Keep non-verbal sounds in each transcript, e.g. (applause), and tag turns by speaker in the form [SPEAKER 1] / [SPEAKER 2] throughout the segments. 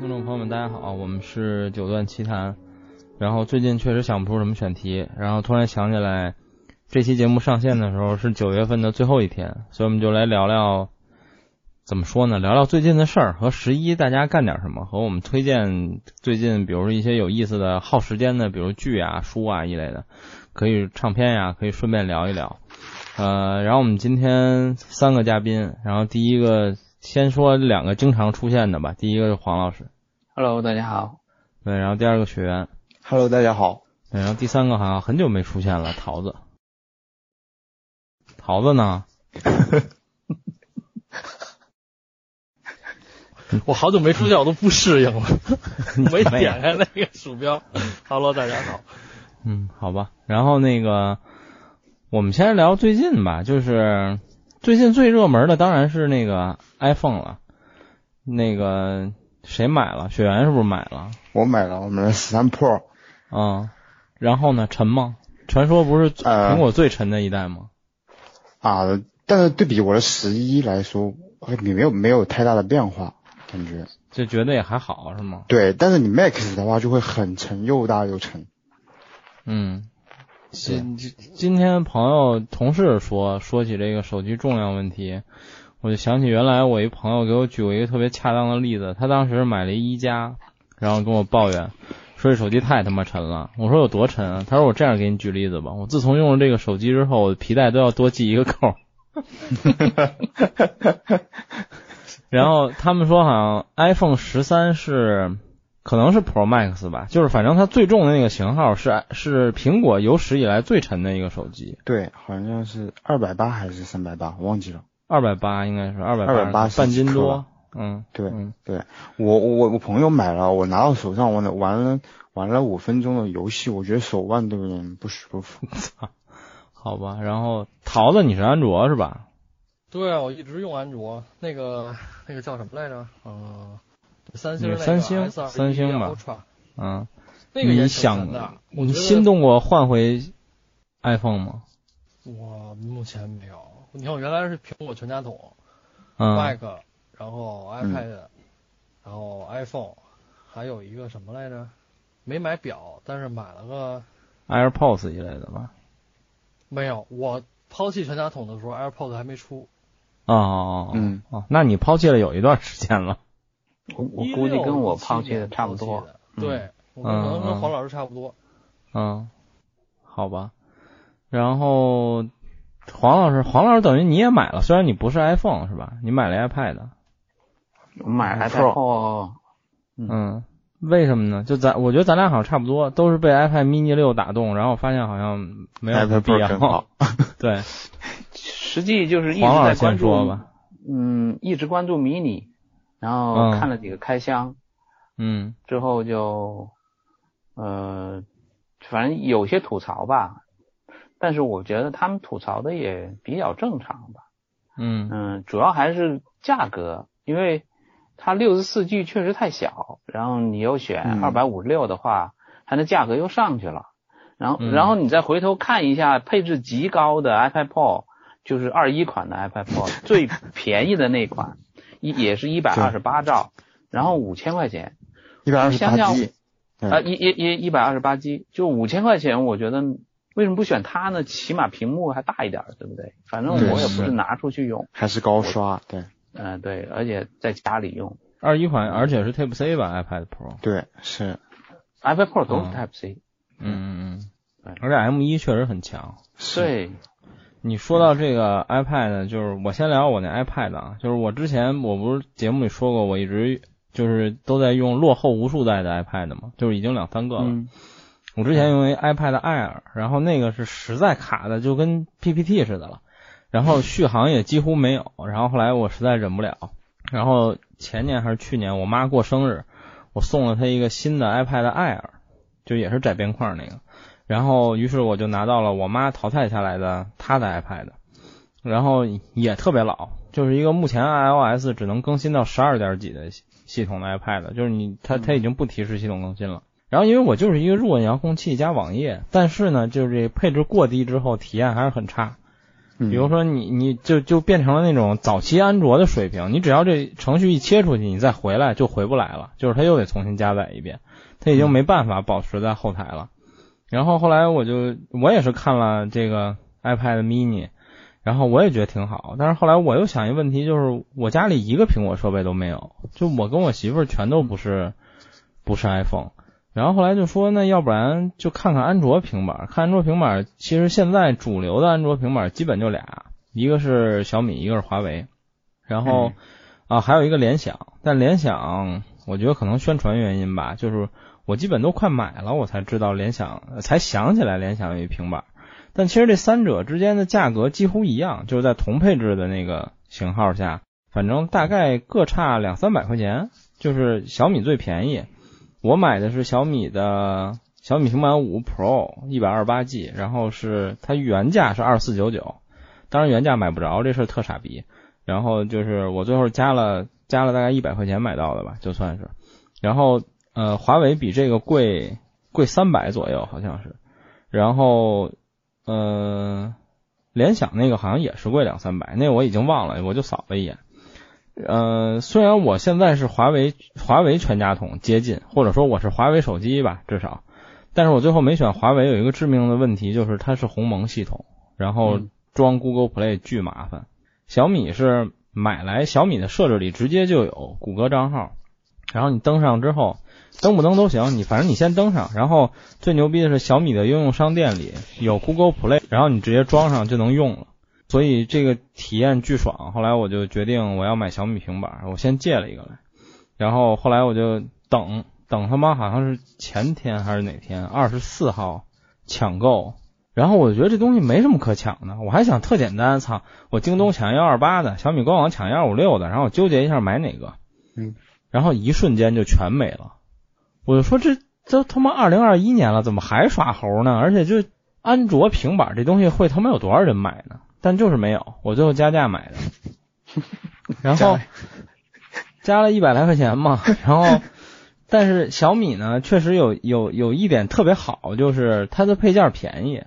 [SPEAKER 1] 听众朋友们，大家好，我们是九段奇谈。然后最近确实想不出什么选题，然后突然想起来，这期节目上线的时候是九月份的最后一天，所以我们就来聊聊，怎么说呢？聊聊最近的事儿和十一大家干点什么，和我们推荐最近，比如一些有意思的、耗时间的，比如剧啊、书啊一类的，可以唱片呀，可以顺便聊一聊。呃，然后我们今天三个嘉宾，然后第一个先说两个经常出现的吧，第一个是黄老师
[SPEAKER 2] ，Hello，大家好。
[SPEAKER 1] 对，然后第二个学员
[SPEAKER 3] ，Hello，大家好。
[SPEAKER 1] 对，然后第三个好像很久没出现了，桃子，桃子呢？(laughs)
[SPEAKER 4] 我好久没出现，我都不适应了，没 (laughs)
[SPEAKER 1] 没
[SPEAKER 4] 点开那个鼠标。Hello，大家好。
[SPEAKER 1] 嗯，好吧。然后那个，我们先聊最近吧，就是最近最热门的当然是那个 iPhone 了。那个谁买了？雪原是不是买了？
[SPEAKER 3] 我买了我买了十三 Pro，
[SPEAKER 1] 嗯，然后呢？沉吗？传说不是
[SPEAKER 3] 呃
[SPEAKER 1] 苹果最沉的一代吗？
[SPEAKER 3] 啊，但是对比我的十一来说，你没有没有太大的变化，感觉。
[SPEAKER 1] 就觉得也还好是吗？
[SPEAKER 3] 对，但是你 Max 的话就会很沉，又大又沉。
[SPEAKER 1] 嗯，今今今天朋友同事说说起这个手机重量问题，我就想起原来我一朋友给我举过一个特别恰当的例子，他当时买了一一加，然后跟我抱怨说这手机太他妈沉了。我说有多沉啊？他说我这样给你举例子吧，我自从用了这个手机之后，我的皮带都要多系一个扣。(laughs) 然后他们说好像 iPhone 十三是可能是 Pro Max 吧，就是反正它最重的那个型号是是苹果有史以来最沉的一个手机，
[SPEAKER 3] 对，好像是二百八还是三百八，忘记了。
[SPEAKER 1] 二百八应该是二百
[SPEAKER 3] 280
[SPEAKER 1] 半斤多。嗯，
[SPEAKER 3] 对
[SPEAKER 1] 嗯
[SPEAKER 3] 我我我朋友买了，我拿到手上，我玩了玩了五分钟的游戏，我觉得手腕都有点不舒服。(laughs)
[SPEAKER 1] 好吧。然后桃子你是安卓是吧？
[SPEAKER 4] 对啊，我一直用安卓，那个那个叫什么来着？嗯、三星那个
[SPEAKER 1] 三星三星吧嗯，
[SPEAKER 4] 那个
[SPEAKER 1] 你想
[SPEAKER 4] 的。
[SPEAKER 1] 你心动过换回 iPhone 吗？
[SPEAKER 4] 我目前没有。你看，我原来是苹果全家桶、
[SPEAKER 1] 嗯
[SPEAKER 4] Mac，然后
[SPEAKER 3] 嗯
[SPEAKER 4] iPad，、然后 iPhone，还有一个什么来着？没买表，但是买了个
[SPEAKER 1] ，AirPods 一类的吧。
[SPEAKER 4] 没有。我抛弃全家桶的时候，AirPods 还没出。
[SPEAKER 1] 哦哦哦，
[SPEAKER 3] 嗯
[SPEAKER 1] 哦，那你抛弃了有一段时间了。
[SPEAKER 2] 我我估计跟我抛弃的差不多。
[SPEAKER 4] 的。对，我可能跟黄老师差不多。
[SPEAKER 1] 嗯，好吧。然后黄老师，黄老师等于你也买了，虽然你不是 iPhone 是吧？你买了 iPad。
[SPEAKER 2] 我买
[SPEAKER 3] 了
[SPEAKER 2] iPad Pro，
[SPEAKER 1] 嗯，为什么呢？就咱我觉得咱俩好像差不多，都是被 iPad mini 六打动，然后发现好像没有必要。对，(laughs)
[SPEAKER 2] 实际就是一直
[SPEAKER 1] 黄老师
[SPEAKER 2] 在关注，
[SPEAKER 1] 先说吧。
[SPEAKER 2] 嗯，一直关注 mini，然后
[SPEAKER 1] 嗯。
[SPEAKER 2] 看了几个开箱，
[SPEAKER 1] 嗯。
[SPEAKER 2] 之后就，呃，反正有些吐槽吧，但是我觉得他们吐槽的也比较正常吧。
[SPEAKER 1] 嗯。
[SPEAKER 2] 嗯，主要还是价格，因为它六十四 G 确实太小，然后你又选
[SPEAKER 3] 嗯。
[SPEAKER 2] 二百五十六的话，它的价格又上去了。然后，
[SPEAKER 1] 嗯。
[SPEAKER 2] 然后你再回头看一下配置极高的 iPad Pro，就是二一款的 iPad Pro，最便宜的那款，一也是一百二十八兆，然后五千块钱，
[SPEAKER 3] 一百二十八 G，
[SPEAKER 2] 啊，一一一一百二十八 G，就五千块钱，我觉得为什么不选它呢？起码屏幕还大一点儿，对不对？反正我也不
[SPEAKER 3] 是
[SPEAKER 2] 是拿出去用。
[SPEAKER 3] 还是高刷，对
[SPEAKER 2] 嗯、对，而且在家里用
[SPEAKER 1] 二一款，而且是 Type C 吧，iPad Pro。
[SPEAKER 3] 对是
[SPEAKER 2] iPad Pro 都是
[SPEAKER 1] 嗯
[SPEAKER 2] Type C，、
[SPEAKER 1] 嗯嗯嗯，而且 M 一确实很强。
[SPEAKER 3] 是，
[SPEAKER 2] 对，
[SPEAKER 1] 你说到这个 iPad 呢，就是我先聊我那 iPad 啊，就是我之前我不是节目里说过，我一直就是都在用落后无数代的 iPad 嘛，就是已经两三个了。
[SPEAKER 2] 嗯
[SPEAKER 1] 我之前用一 iPad Air，然后那个是实在卡的就跟 PPT 似的了，然后续航也几乎没有，然后后来我实在忍不了，然后前年还是去年我妈过生日，我送了她一个新的 iPad Air，就也是窄边框那个，然后于是我就拿到了我妈淘汰下来的她的 iPad，然后也特别老，就是一个目前 iOS 只能更新到十二点几的系系统的 iPad，就是你它它已经不提示系统更新了。然后因为我就是一个入稳遥控器加网页，但是呢，就是这配置过低之后体验还是很差。
[SPEAKER 3] 嗯
[SPEAKER 1] 比如说你你就就变成了那种早期安卓的水平，你只要这程序一切出去，你再回来就回不来了，就是它又得重新加载一遍，它已经没办法保持在后台了。然后后来我就我也是看了这个 iPad mini，然后我也觉得挺好，但是后来我又想一个问题，就是我家里一个苹果设备都没有，就我跟我媳妇儿全都不是不是 iPhone。然后后来就说，那要不然就看看安卓平板。看安卓平板，其实现在主流的安卓平板基本就俩，一个是小米，一个是华为。然后、啊，还有一个联想，但联想我觉得可能宣传原因吧，就是我基本都快买了，我才知道联想，才想起来联想有一平板。但其实这三者之间的价格几乎一样，就是在同配置的那个型号下，反正大概各差两三百块钱，就是小米最便宜。我买的是小米的小米平板五 Pro 一百二十八 G，然后是它原价是二四九九，当然原价买不着，这事儿特傻逼。然后就是我最后加了加了大概一百块钱买到的吧，就算是。然后呃，华为比这个贵贵三百左右，好像是。然后呃，联想那个好像也是贵两三百，那个我已经忘了，我就扫了一眼。呃，虽然我现在是华为华为全家桶接近，或者说我是华为手机吧，至少，但是我最后没选华为，有一个致命的问题就是它是鸿蒙系统，然后装 Google Play 巨麻烦。小米是买来小米的设置里直接就有谷歌账号，然后你登上之后，登不登都行，你反正你先登上，然后最牛逼的是小米的应用商店里有 Google Play，然后你直接装上就能用了。所以这个体验巨爽，后来我就决定我要买小米平板，我先借了一个来，然后后来我就等等他妈好像是前天还是哪天，二十四号抢购，然后我觉得这东西没什么可抢的，我还想特简单，操，我京东抢幺二八的，小米官网抢幺五六的，然后我纠结一下买哪个，
[SPEAKER 3] 嗯，
[SPEAKER 1] 然后一瞬间就全没了，我就说这都他妈二零二一年了，怎么还耍猴呢？而且就安卓平板这东西会他妈有多少人买呢？但就是没有，我最后加价买的，(laughs) 然后加了一百来块钱嘛，然后 (laughs) 但是小米呢，确实有有有一点特别好，就是它的配件便宜，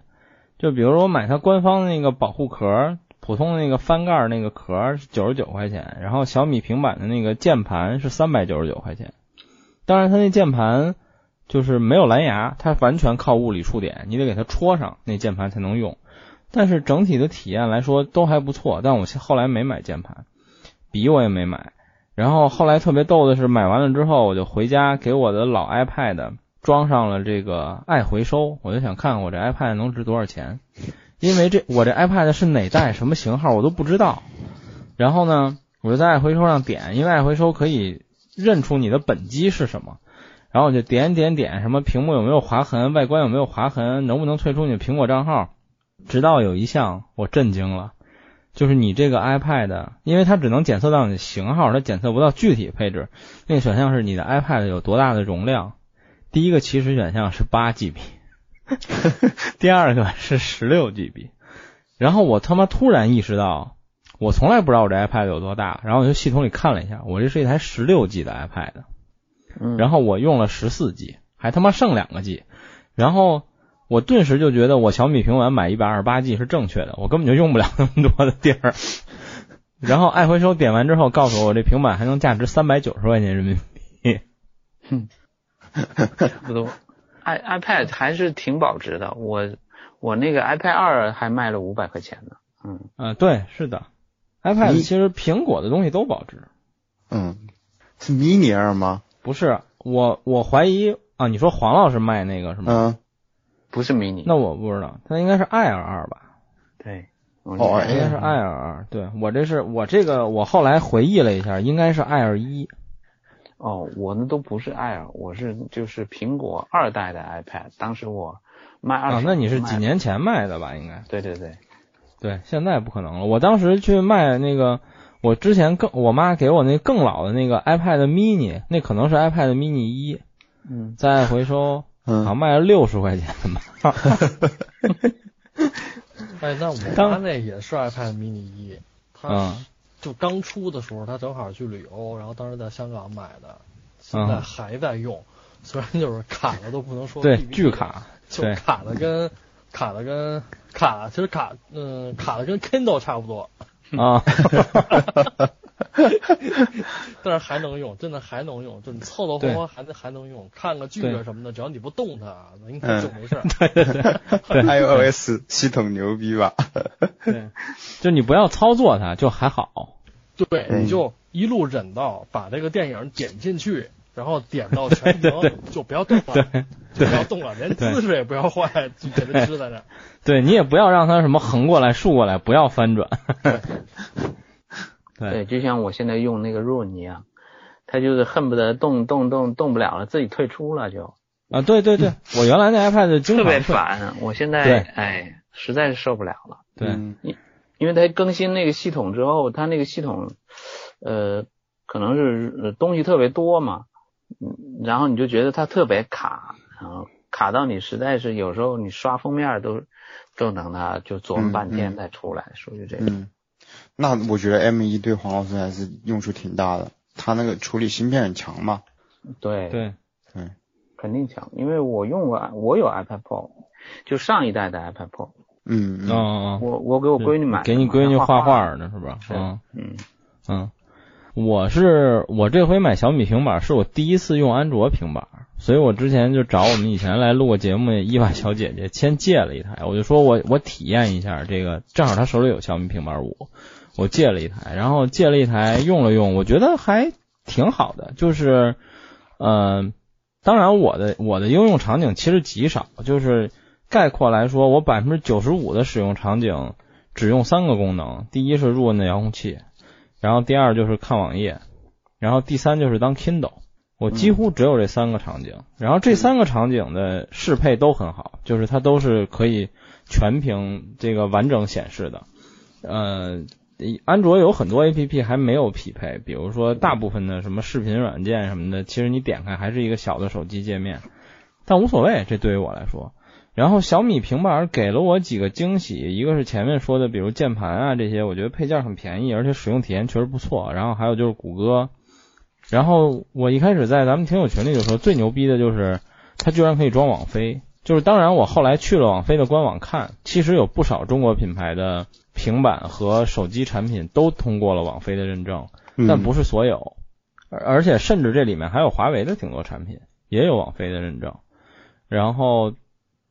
[SPEAKER 1] 就比如说我买它官方的那个保护壳，普通的那个翻盖那个壳是九十九块钱，然后小米平板的那个键盘是三百九十九块钱，当然它那键盘就是没有蓝牙，它完全靠物理触点，你得给它戳上，那键盘才能用。但是整体的体验来说都还不错，但我后来没买键盘，笔我也没买。然后后来特别逗的是，买完了之后我就回家给我的老 iPad 装上了这个爱回收，我就想看看我这 iPad 能值多少钱，因为这我这 iPad 是哪代什么型号我都不知道。然后呢，我就在爱回收上点，因为爱回收可以认出你的本机是什么。然后我就点点点，什么屏幕有没有划痕，外观有没有划痕，能不能退出你的苹果账号。直到有一项我震惊了，就是你这个 iPad，因为它只能检测到你的型号，它检测不到具体配置。那个选项是你的 iPad 有多大的容量。第一个起始选项是八 GB，(laughs) 第二个是十六 GB。然后我他妈突然意识到，我从来不知道我这 iPad 有多大。然后我就系统里看了一下，我这是一台十六 G 的 iPad，
[SPEAKER 3] 嗯
[SPEAKER 1] 然后我用了十四 G，还他妈剩两个 G，然后。我顿时就觉得我小米平板买一百二十八 G 是正确的，我根本就用不了那么多的地儿。然后爱回收点完之后，告诉我我这平板还能价值三百九十块钱人民币。
[SPEAKER 2] 差不多。(laughs) i iPad 还是挺保值的，我我那个 iPad 二还卖了五百块钱呢。嗯，
[SPEAKER 1] 啊，对，是的，iPad 其实苹果的东西都保值。
[SPEAKER 3] 嗯，是 mini 二吗？
[SPEAKER 1] 不是，我我怀疑啊，你说黄老师卖那个是吗？
[SPEAKER 3] 嗯，
[SPEAKER 2] 不是 mini。
[SPEAKER 1] 那我不知道，它应该是 Air 二吧？
[SPEAKER 2] 对，
[SPEAKER 3] 哦哎
[SPEAKER 1] 应该是 Air 二。对我这是我这个我后来回忆了一下，应该是 Air 一。
[SPEAKER 2] 哦，我那都不是 Air，我是就是苹果二代的 iPad，当时我卖二十、
[SPEAKER 1] 啊，那你是几？年前卖的吧？应该。
[SPEAKER 2] 对对对，
[SPEAKER 1] 对，现在不可能了。我当时去卖那个，我之前更我妈给我那更老的那个 iPad mini，那可能是 iPad mini 一，
[SPEAKER 2] 嗯，
[SPEAKER 1] 再回收，嗯。好像
[SPEAKER 3] 嗯，
[SPEAKER 1] 卖了六十块钱吧。(laughs)
[SPEAKER 4] 哎，那我
[SPEAKER 1] 当
[SPEAKER 4] 妈那也是 iPad mini 一，她
[SPEAKER 1] 嗯。
[SPEAKER 4] 就刚出的时候，她正好去旅游，然后当时在香港买的，现在
[SPEAKER 1] 嗯。
[SPEAKER 4] 还在用，虽然就是卡的都不能说
[SPEAKER 1] 对巨，卡，
[SPEAKER 4] 就
[SPEAKER 1] 对。
[SPEAKER 4] 卡的跟卡的跟卡其实卡嗯卡的跟 Kindle 差不多，
[SPEAKER 1] 啊，(laughs)
[SPEAKER 4] 但是还能用，真的还能用，就你凑凑合合还能还能用，看个剧啊什么的，只要你不动它，应该就没事 (laughs) (laughs)
[SPEAKER 3] iOS 系统牛逼吧？
[SPEAKER 1] 对，就你不要操作它，就还好。
[SPEAKER 4] 对，
[SPEAKER 3] 嗯。
[SPEAKER 4] 你就一路忍到把这个电影点进去，然后点到全屏，就不要动了，
[SPEAKER 1] 对
[SPEAKER 4] 就不要动了，连姿势也不要换，就给它支在这儿。(laughs)
[SPEAKER 1] 对你也不要让它什么横过来、竖过来，不要翻转。(laughs)
[SPEAKER 2] 对，就像我现在用那个 Rune 一样，它就是恨不得动动动动不了了，自己退出了就，
[SPEAKER 1] 啊，对对对，(laughs) 我原来那 iPad 就
[SPEAKER 2] 特别。烦。我现在哎，实在是受不了了。
[SPEAKER 1] 对，
[SPEAKER 3] 嗯
[SPEAKER 2] 因为它更新那个系统之后，它那个系统，呃，可能是呃东西特别多嘛，嗯，然后你就觉得它特别卡，然后卡到你实在是有时候你刷封面都都等它就琢磨半天
[SPEAKER 3] 嗯嗯
[SPEAKER 2] 才出来，属于这个。
[SPEAKER 3] 嗯，那我觉得 M 一对黄老师还是用处挺大的，他那个处理芯片很强嘛。
[SPEAKER 2] 对
[SPEAKER 1] 对，
[SPEAKER 3] 对，
[SPEAKER 2] 肯定强，因为我用过，我有 iPad Pro，就上一代的 iPad Pro，
[SPEAKER 3] 嗯嗯
[SPEAKER 1] 嗯嗯。
[SPEAKER 2] 我我给我闺女买，
[SPEAKER 1] 给你闺女画
[SPEAKER 2] 画
[SPEAKER 1] 画呢是吧？
[SPEAKER 2] 是
[SPEAKER 1] 嗯
[SPEAKER 2] 嗯，
[SPEAKER 1] 嗯，我是我这回买小米平板是我第一次用安卓平板，所以我之前就找我们以前来录过节目的伊娃小姐姐先借了一台，我就说我我体验一下这个，正好她手里有小米平板五，我借了一台，然后借了一台用了用，我觉得还挺好的，就是呃，当然我的我的应用场景其实极少，就是概括来说，我百分之九十五的使用场景只用三个功能，第一是入摁的遥控器。然后第二就是看网页，然后第三就是当 Kindle，我几乎只有这三个场景。然后这三个场景的适配都很好，就是它都是可以全屏这个完整显示的。呃，安卓有很多 APP 还没有匹配，比如说大部分的什么视频软件什么的，其实你点开还是一个小的手机界面，但无所谓，这对于我来说。然后小米平板给了我几个惊喜，一个是前面说的，比如键盘啊这些，我觉得配件很便宜，而且使用体验确实不错。然后还有就是谷歌，然后我一开始在咱们听友群里就说最牛逼的就是它居然可以装网飞，就是当然我后来去了网飞的官网看，其实有不少中国品牌的平板和手机产品都通过了网飞的认证，
[SPEAKER 3] 嗯
[SPEAKER 1] 但不是所有，而而且甚至这里面还有华为的挺多产品也有网飞的认证，然后。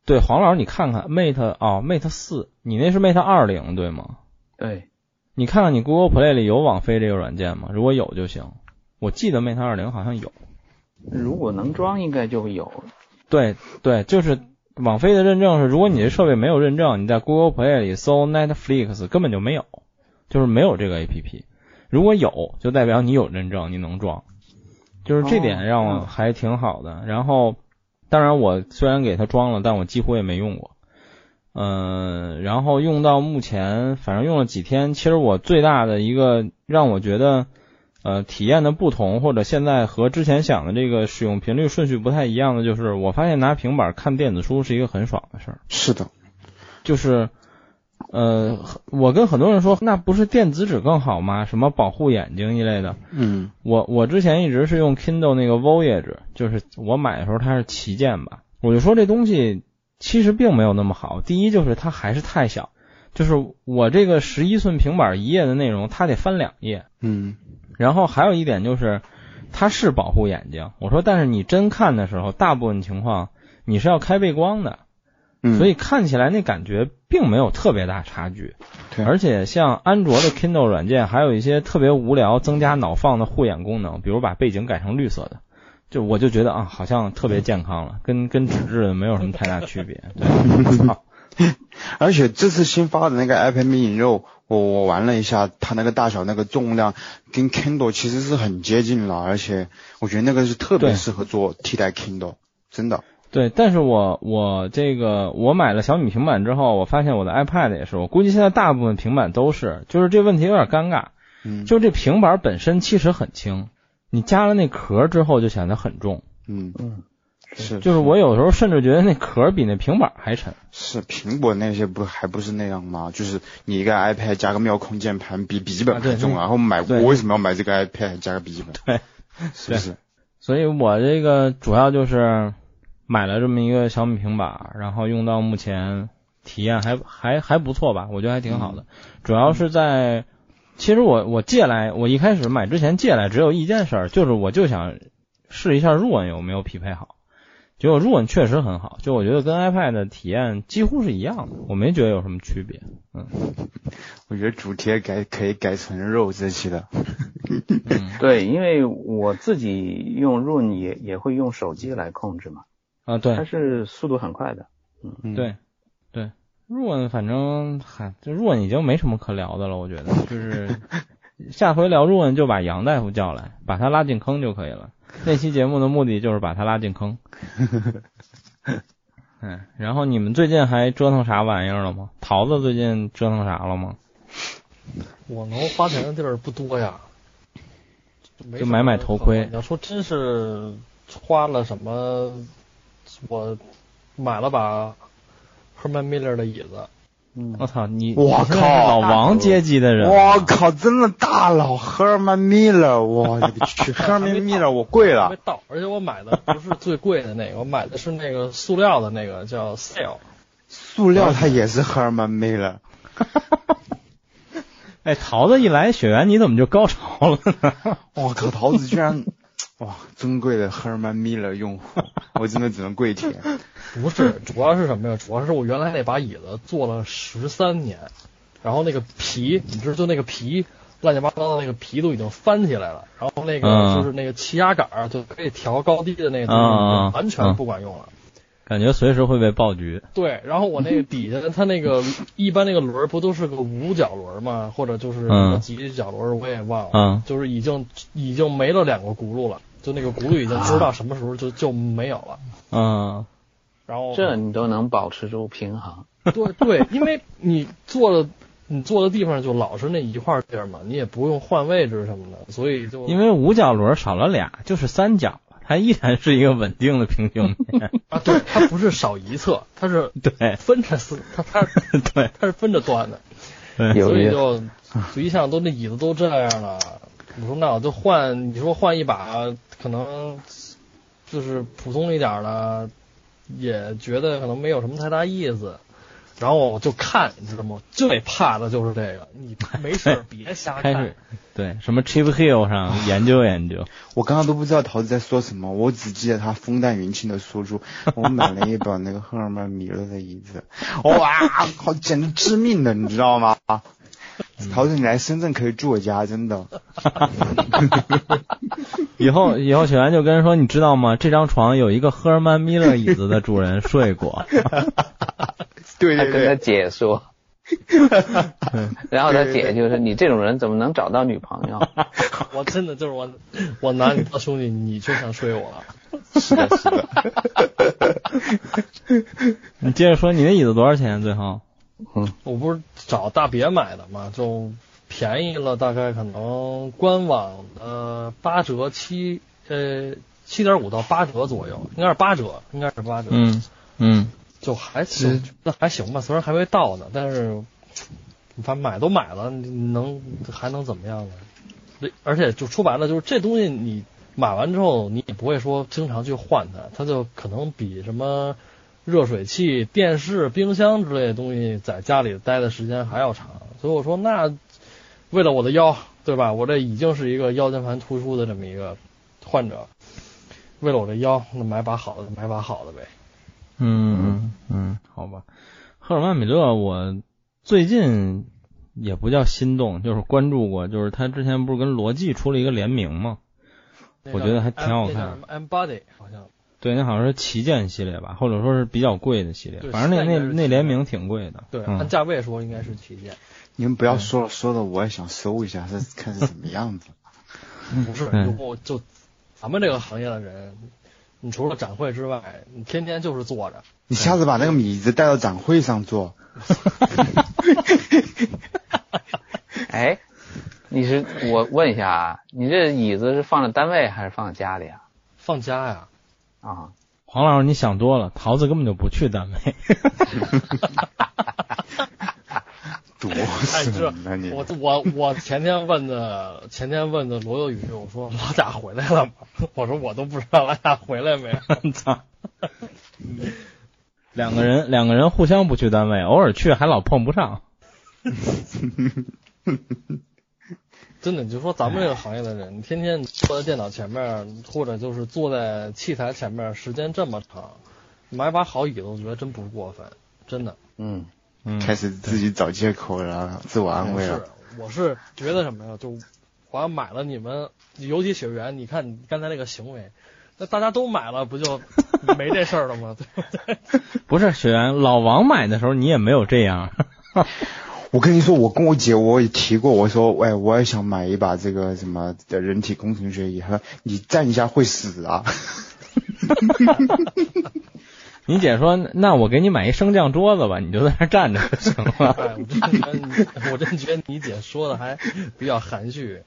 [SPEAKER 1] 对黄老师，你看看 Mate 哦，Mate 四，你那是 Mate 二零对吗？
[SPEAKER 2] 对，
[SPEAKER 1] 你看看你 Google Play 里有网飞这个软件吗？如果有就行。我记得 Mate 二零好像有。
[SPEAKER 2] 如果能装应该就有。
[SPEAKER 1] 对对，就是网飞的认证是，如果你这设备没有认证，你在 Google Play 里搜 Netflix 根本就没有，就是没有这个 APP。如果有，就代表你有认证，你能装。就是这点让我还挺好的。然后。当然，我虽然给它装了，但我几乎也没用过。嗯，然后用到目前，反正用了几天。其实我最大的一个让我觉得，呃，体验的不同，或者现在和之前想的这个使用频率顺序不太一样的，就是我发现拿平板看电子书是一个很爽的事儿。
[SPEAKER 3] 是的，
[SPEAKER 1] 就是，呃，我跟很多人说，那不是电子纸更好吗？什么保护眼睛一类的。
[SPEAKER 3] 嗯，
[SPEAKER 1] 我我之前一直是用 Kindle 那个 Voyage，就是我买的时候它是旗舰吧，我就说这东西其实并没有那么好。第一就是它还是太小，就是我这个十一寸平板一页的内容，它得翻两页。
[SPEAKER 3] 嗯，
[SPEAKER 1] 然后还有一点就是，它是保护眼睛。我说，但是你真看的时候，大部分情况你是要开背光的，
[SPEAKER 3] 嗯，
[SPEAKER 1] 所以看起来那感觉并没有特别大差距。
[SPEAKER 3] 对
[SPEAKER 1] 而且像安卓的 Kindle 软件，还有一些特别无聊、增加脑放的护眼功能，比如把背景改成绿色的，就我就觉得啊，好像特别健康了，跟跟纸质的没有什么太大区别。对，(laughs)
[SPEAKER 3] 而且这次新发的那个 iPad mini 肉，我我玩了一下，它那个大小、那个重量跟 Kindle 其实是很接近了，而且我觉得那个是特别适合做替代 Kindle，真的。
[SPEAKER 1] 对，但是我我这个我买了小米平板之后，我发现我的 iPad 也是，我估计现在大部分平板都是，就是这问题有点尴尬，
[SPEAKER 3] 嗯，
[SPEAKER 1] 就这平板本身其实很轻，你加了那壳之后就显得很重，
[SPEAKER 3] 嗯。
[SPEAKER 2] 嗯，
[SPEAKER 3] 是，
[SPEAKER 1] 就是我有时候甚至觉得那壳比那平板还沉。
[SPEAKER 3] 是苹果那些不还不是那样吗？就是你一个 iPad 加个妙控键盘比笔记本还重，
[SPEAKER 1] 啊
[SPEAKER 3] 然后买我为什么要买这个 iPad 加个笔记本？
[SPEAKER 1] 对，(laughs)
[SPEAKER 3] 是不是？
[SPEAKER 1] 所以我这个主要就是买了这么一个小米平板，然后用到目前体验还还还不错吧，我觉得还挺好的。主要是在，其实我我借来，我一开始买之前借来只有一件事儿，就是我就想试一下 Roon 有没有匹配好。结果 Roon 确实很好，就我觉得跟 iPad 的体验几乎是一样的，我没觉得有什么区别。嗯，(laughs)
[SPEAKER 3] 我觉得主题改可以改成肉这期的。(laughs)
[SPEAKER 2] 对，因为我自己用 Roon 也也会用手机来控制嘛。
[SPEAKER 1] 啊，对，
[SPEAKER 2] 它是速度很快的。
[SPEAKER 3] 嗯，
[SPEAKER 1] 对，对，Roon 反正嗨，这 Roon 已经没什么可聊的了，我觉得就是 (laughs) 下回聊 Roon 就把杨大夫叫来，把他拉进坑就可以了。(laughs) 那期节目的目的就是把他拉进坑。(laughs) 嗯，然后你们最近还折腾啥玩意儿了吗？桃子最近折腾啥了吗？
[SPEAKER 4] 我能花钱的地儿不多呀，
[SPEAKER 1] 就买买头盔。
[SPEAKER 4] 你要说真是花了什么，我买了把 Herman Miller 的椅子。
[SPEAKER 1] 我操你！
[SPEAKER 3] 我靠，
[SPEAKER 1] 老王阶级的人！
[SPEAKER 3] 我靠，真的大佬，Herman Miller，我勒个去，Herman Miller，我贵了。(laughs)
[SPEAKER 4] 没到，而且我买的不是最贵的那个，我买的是那个塑料的那个叫 Sale。
[SPEAKER 3] 塑料它也是 Herman Miller。(laughs)
[SPEAKER 1] 哎，桃子一来，雪原你怎么就高潮了
[SPEAKER 3] 呢？(laughs) 我靠，桃子居然，哇，尊贵的 Herman Miller 用户，(laughs) 我真的只能跪舔。
[SPEAKER 4] 不是，主要是什么呀？主要是我原来那把椅子坐了十三年，然后那个皮，你知道，就那个皮乱七八糟的那个皮都已经翻起来了，然后那个就是那个气压杆就可以调高低的那个东西，完全不管用了。
[SPEAKER 1] 感觉随时会被爆菊。
[SPEAKER 4] 对，然后我那个底下，它那个 (laughs) 一般那个轮不都是个五角轮吗？或者就是几角轮，我也忘了。就是已经已经没了两个轱辘了，就那个轱辘已经不知道什么时候就就没有了。
[SPEAKER 1] 嗯。
[SPEAKER 4] 然后
[SPEAKER 2] 这你都能保持住平衡。(laughs)
[SPEAKER 4] 对对，因为你坐的你坐的地方就老是那一块地儿嘛，你也不用换位置什么的，所以就
[SPEAKER 1] 因为五角轮少了俩，就是三角。它依然是一个稳定的平行面 (laughs)
[SPEAKER 4] 啊，对，它不是少一侧，它是 (laughs)
[SPEAKER 1] 对
[SPEAKER 4] 分着四，它它
[SPEAKER 1] 对，
[SPEAKER 4] 它是分着断的，所以就就一向都那椅子都这样了。我说那我就换，你说换一把可能就是普通一点的，也觉得可能没有什么太大意思。然后我就看，你知道吗？最怕的就是这个，你没事别瞎 (laughs) 看。
[SPEAKER 1] 对，什么 Chip Hill 上 (laughs) 研究研究。
[SPEAKER 3] 我刚刚都不知道桃子在说什么，我只记得他风淡云轻的说出，我买了一把那个赫尔曼米勒的椅子，(laughs) 哇，好简直致命的，你知道吗？桃子，你来深圳可以住我家，真的。
[SPEAKER 1] 以 (laughs) 后以后，小袁就跟人说，你知道吗？这张床有一个赫尔曼米勒椅子的主人睡过。(laughs)
[SPEAKER 3] 对
[SPEAKER 2] 他跟他姐说，(laughs) 然后他姐就说：“你这种人怎么能找到女朋友？”
[SPEAKER 4] 我真的就是我，我拿你当兄弟，你就想睡我。
[SPEAKER 3] 是的，是的。
[SPEAKER 1] 你接着说，你那椅子多少钱？最后？
[SPEAKER 4] 嗯，我不是找大别买的嘛，就便宜了，大概可能官网呃八折七呃七点五到八折左右，应该是八折，应该是八折。
[SPEAKER 1] 嗯嗯。
[SPEAKER 4] 就还行，那还行吧，虽然还没到呢，但是反正买都买了，能还能怎么样呢？而且就说白了，就是这东西你买完之后，你也不会说经常去换它，它就可能比什么热水器、电视、冰箱之类的东西在家里待的时间还要长。所以我说，那为了我的腰，对吧？我这已经是一个腰间盘突出的这么一个患者，为了我的腰，那买把好的，买把好的呗。
[SPEAKER 1] 嗯嗯嗯，好吧，赫尔曼米勒，我最近也不叫心动，就是关注过，就是他之前不是跟罗技出了一个联名吗？我觉得还挺好看。
[SPEAKER 4] M Body 好像。
[SPEAKER 1] 对，那好像是旗舰系列吧，或者说是比较贵的系列，反正那那那联名挺贵的。
[SPEAKER 4] 对，按价位说应该是旗舰。
[SPEAKER 3] 你们不要说了，说的我也想搜一下，是 (laughs) 看是什么样子。(laughs)
[SPEAKER 4] 不是，如果就咱们这个行业的人。你除了展会之外，你天天就是坐着。
[SPEAKER 3] 你下次把那个椅子带到展会上坐。(laughs)
[SPEAKER 2] 哎，你是我问一下啊，你这椅子是放在单位还是放在家里啊？
[SPEAKER 4] 放家呀。
[SPEAKER 2] 啊，
[SPEAKER 1] 黄老师，你想多了，桃子根本就不去单位。
[SPEAKER 4] 我我我前天问的，前天问的罗有宇，我说老贾回来了吗？我说我都不知道老贾回来没。操！
[SPEAKER 1] 两个人两个人互相不去单位，偶尔去还老碰不上。(laughs)
[SPEAKER 4] 真的，你就说咱们这个行业的人，你天天坐在电脑前面，或者就是坐在器材前面，时间这么长，买把好椅子，我觉得真不过分，真的。
[SPEAKER 2] 嗯，
[SPEAKER 1] 嗯，
[SPEAKER 3] 开始自己找借口了，自我安慰
[SPEAKER 4] 是
[SPEAKER 3] 了。，
[SPEAKER 4] 我是觉得什么呀？就我要买了你们，尤其学员，你看你刚才那个行为，那大家都买了，不就没这事儿了吗？(laughs) (laughs) 对不对？
[SPEAKER 1] 不是学员，老王买的时候你也没有这样。(laughs)
[SPEAKER 3] 我跟你说，我跟我姐我也提过，我说，哎，我也想买一把这个什么的人体工程学椅。她说你站一下会死啊。
[SPEAKER 1] 你姐说，那我给你买一升降桌子吧，你就在那儿站着就行了。(laughs)
[SPEAKER 4] 哎，我真觉得你，(laughs) 我真觉得你姐说的还比较含蓄。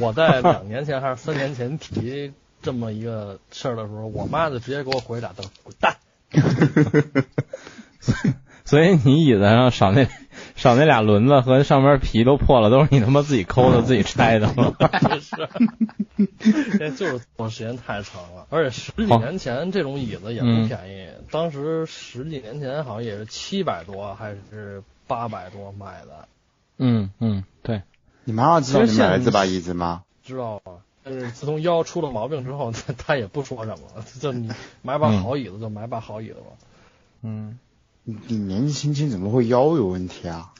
[SPEAKER 4] 我在两年前还是三年前提这么一个事儿的时候，我妈就直接给我回俩字：滚蛋。(laughs)
[SPEAKER 1] 所以你椅子上少那少那俩轮子和上面皮都破了，都是你他妈自己抠的、自己 (laughs) 拆的吗？(laughs)
[SPEAKER 4] 是，这就是坐时间太长了，而且十几年前这种椅子也不便宜，当时十几年前好像也是七百多还是八百多买的，
[SPEAKER 1] 嗯嗯，对，
[SPEAKER 3] 你妈妈知道你买了这把椅子吗？
[SPEAKER 4] 知道吗？但是自从腰出了毛病之后，他他也不说什么了，就你买把好椅子就买把好椅子吧，
[SPEAKER 1] 嗯，
[SPEAKER 3] 你你年纪轻轻怎么会腰有问题啊？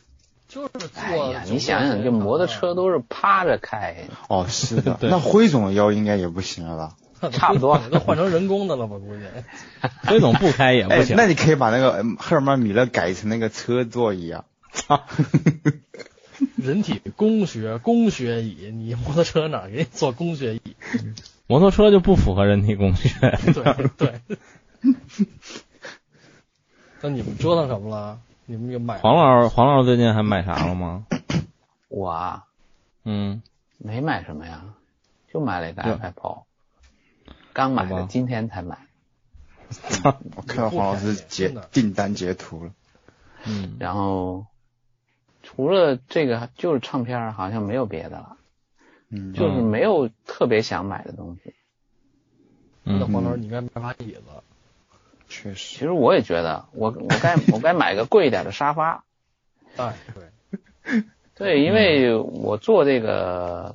[SPEAKER 4] 就是坐。
[SPEAKER 2] 哎呀，你想想，这摩托车都是趴着开，
[SPEAKER 3] 哦，是的，(laughs) 那辉总的腰应该也不行了吧？(laughs)
[SPEAKER 2] 差不多 (laughs)
[SPEAKER 4] 都换成人工的了吧？估计。
[SPEAKER 1] 辉总不开也不
[SPEAKER 3] 哎，
[SPEAKER 1] 行。
[SPEAKER 3] 那你可以把那个嗯赫尔曼米勒改成那个车座椅啊。
[SPEAKER 1] 操，
[SPEAKER 4] 人体工学工学椅，你摩托车哪儿给你做工学椅？
[SPEAKER 1] 摩托车就不符合人体工学。
[SPEAKER 4] 对对。那你们折腾什么了？你们又买
[SPEAKER 1] 黄老师，黄老师最近还买啥了吗？(coughs)
[SPEAKER 2] 我啊
[SPEAKER 1] 嗯，
[SPEAKER 2] 没买什么呀，就买了一个
[SPEAKER 1] 对
[SPEAKER 2] iPad Pro，刚买的，今天才买。(laughs)
[SPEAKER 3] 我看到黄老师截订单截图了。
[SPEAKER 1] 嗯，
[SPEAKER 2] 然后除了这个就是唱片儿，好像没有别的了，
[SPEAKER 3] 嗯，
[SPEAKER 2] 就是没有特别想买的东西。
[SPEAKER 1] 嗯
[SPEAKER 4] 那黄老师，你应该买把椅子。
[SPEAKER 3] 确实。
[SPEAKER 2] 其实我也觉得，我我该我该买个贵一点的沙发。(laughs)
[SPEAKER 4] 哎，对，
[SPEAKER 2] 对，因为我做这个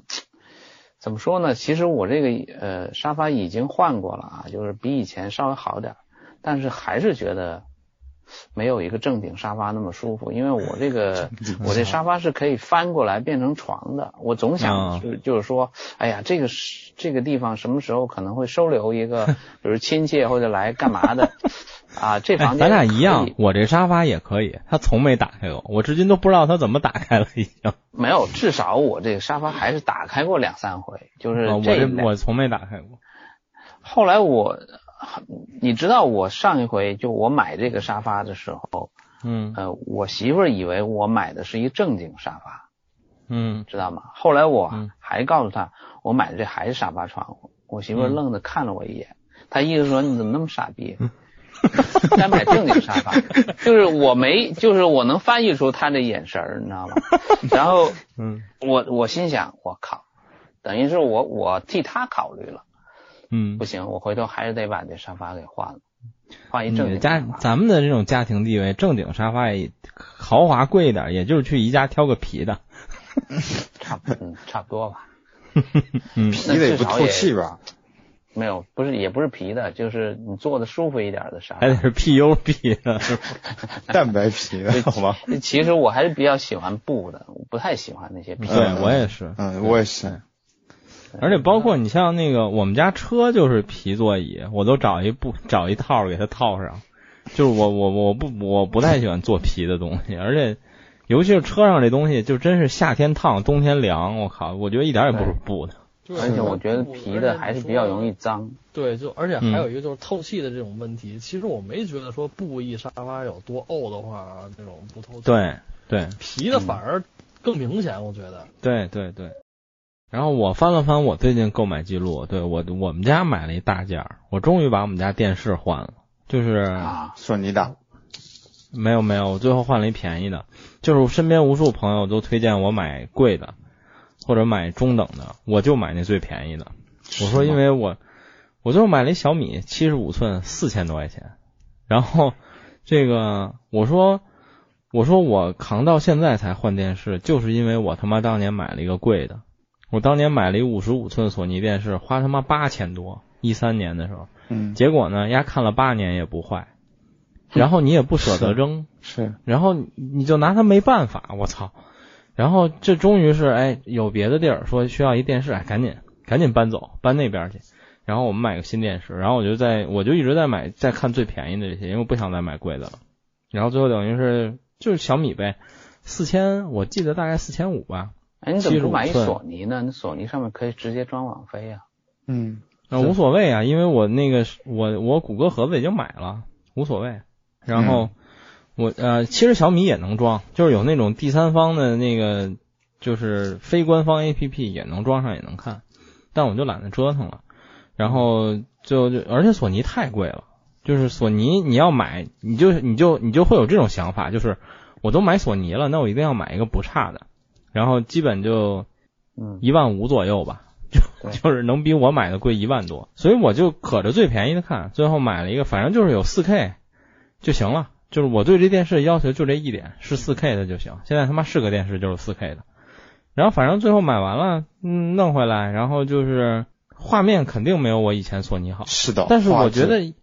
[SPEAKER 2] 怎么说呢？其实我这个呃沙发已经换过了啊，就是比以前稍微好点儿，但是还是觉得没有一个正经沙发那么舒服。因为我这个 (laughs) 我这沙发是可以翻过来变成床的，我总想
[SPEAKER 1] 啊
[SPEAKER 2] 就就是说，哎呀，这个是这个地方什么时候可能会收留一个，(laughs) 比如亲戚或者来干嘛的啊？这
[SPEAKER 1] 哎
[SPEAKER 2] 房，间
[SPEAKER 1] 咱俩一样，我这沙发也可以，他从没打开过，我至今都不知道他怎么打开了，已经。(laughs)
[SPEAKER 2] 没有，至少我这个沙发还是打开过两三回，就是
[SPEAKER 1] 这我从没打开过。
[SPEAKER 2] 后来我，你知道我上一回就我买这个沙发的时候，
[SPEAKER 1] 嗯
[SPEAKER 2] 呃，我媳妇儿以为我买的是一正经沙发，
[SPEAKER 1] 嗯
[SPEAKER 2] 知道吗？后来我
[SPEAKER 1] 嗯
[SPEAKER 2] 还告诉她，我买的这还是沙发床，我媳妇儿
[SPEAKER 1] 嗯
[SPEAKER 2] 愣的看了我一眼，她意思说你怎么那么傻逼？该买正经沙发，就是我没，就是我能翻译出她的眼神儿，你知道吗？然后
[SPEAKER 1] 嗯
[SPEAKER 2] 我我心想，我靠，等于是我我替她考虑了。
[SPEAKER 1] 嗯
[SPEAKER 2] 不，行，我回头还是得把这沙发给换了，换一正经。
[SPEAKER 1] 家咱们的这种家庭地位，正经沙发也豪华贵一点，也就是去宜家挑个皮的。(laughs)
[SPEAKER 2] 差不嗯差不多吧，(laughs)
[SPEAKER 1] 嗯
[SPEAKER 3] 皮的也不透气吧？
[SPEAKER 2] 没有不是也不是皮的，就是你坐的舒服一点的沙发
[SPEAKER 1] 还得。是 PU 皮的，(laughs)
[SPEAKER 3] 蛋白皮的，好吧？
[SPEAKER 2] 其实我还是比较喜欢布的，我不太喜欢那些皮。
[SPEAKER 1] 对我也是。
[SPEAKER 3] 嗯，我也是。
[SPEAKER 1] 而且包括你像那个我们家车就是皮座椅，我都找一布找一套给它套上。就是我我我不我不太喜欢做皮的东西，而且尤其是车上这东西，就真是夏天烫，冬天凉，我靠，我觉得一点也不是布的。
[SPEAKER 4] 就
[SPEAKER 2] 而且我觉得皮的还是比较容易脏。
[SPEAKER 4] 对，就而且
[SPEAKER 1] 嗯
[SPEAKER 4] 还有一个就是透气的这种问题。其实我没觉得说布艺沙发有多沤的话，这种不透气。，
[SPEAKER 1] 对对
[SPEAKER 4] 皮的反而更明显，我觉得。
[SPEAKER 1] 对对对。然后我翻了翻我最近购买记录，对我我们家买了一大件儿，我终于把我们家电视换了，就是
[SPEAKER 2] 啊，
[SPEAKER 3] 索尼的，
[SPEAKER 1] 没有没有，我最后换了一便宜的。就是我身边无数朋友都推荐我买贵的，或者买中等的，我就买那最便宜的。我说因为我我最后买了一小米七十五寸，四千多块钱，然后这个我说我说我扛到现在才换电视，就是因为我他妈当年买了一个贵的，我当年买了一五十五寸索尼电视，花他妈八千多，一三年的时候，
[SPEAKER 3] 嗯，
[SPEAKER 1] 结果呢，丫看了八年也不坏，(laughs) 然后你也不舍得扔，
[SPEAKER 3] 是，
[SPEAKER 1] 然后你就拿它没办法，我操！然后这终于是哎有别的地儿说需要一电视，哎赶紧赶紧搬走搬那边去，然后我们买个新电视，然后我就在我就一直在买在看最便宜的这些，因为我不想再买贵的了。然后最后等于是就是小米呗，四千我记得大概四千五吧，
[SPEAKER 2] 哎，你怎么不买一索尼呢？那索尼上面可以直接装网飞呀、
[SPEAKER 3] 嗯，
[SPEAKER 1] 那无所谓啊，因为我那个我我谷歌盒子已经买了，无所谓。然后我呃，其实小米也能装，就是有那种第三方的那个，就是非官方 APP 也能装上也能看，但我就懒得折腾了。然后就就而且索尼太贵了，就是索尼你要买，你就你就你就会有这种想法，就是我都买索尼了，那我一定要买一个不差的，然后基本就
[SPEAKER 2] 嗯，
[SPEAKER 1] 一万五左右吧，就就是能比我买的贵一万多，所以我就可着最便宜的看，最后买了一个，反正就是有四 K 就行了，就是我对这电视要求就这一点，是四 K 的就行。现在他妈是个电视就是四 K 的，然后反正最后买完了，嗯，弄回来，然后就是画面肯定没有我以前索尼好，
[SPEAKER 3] 是的。
[SPEAKER 1] 但是我觉得。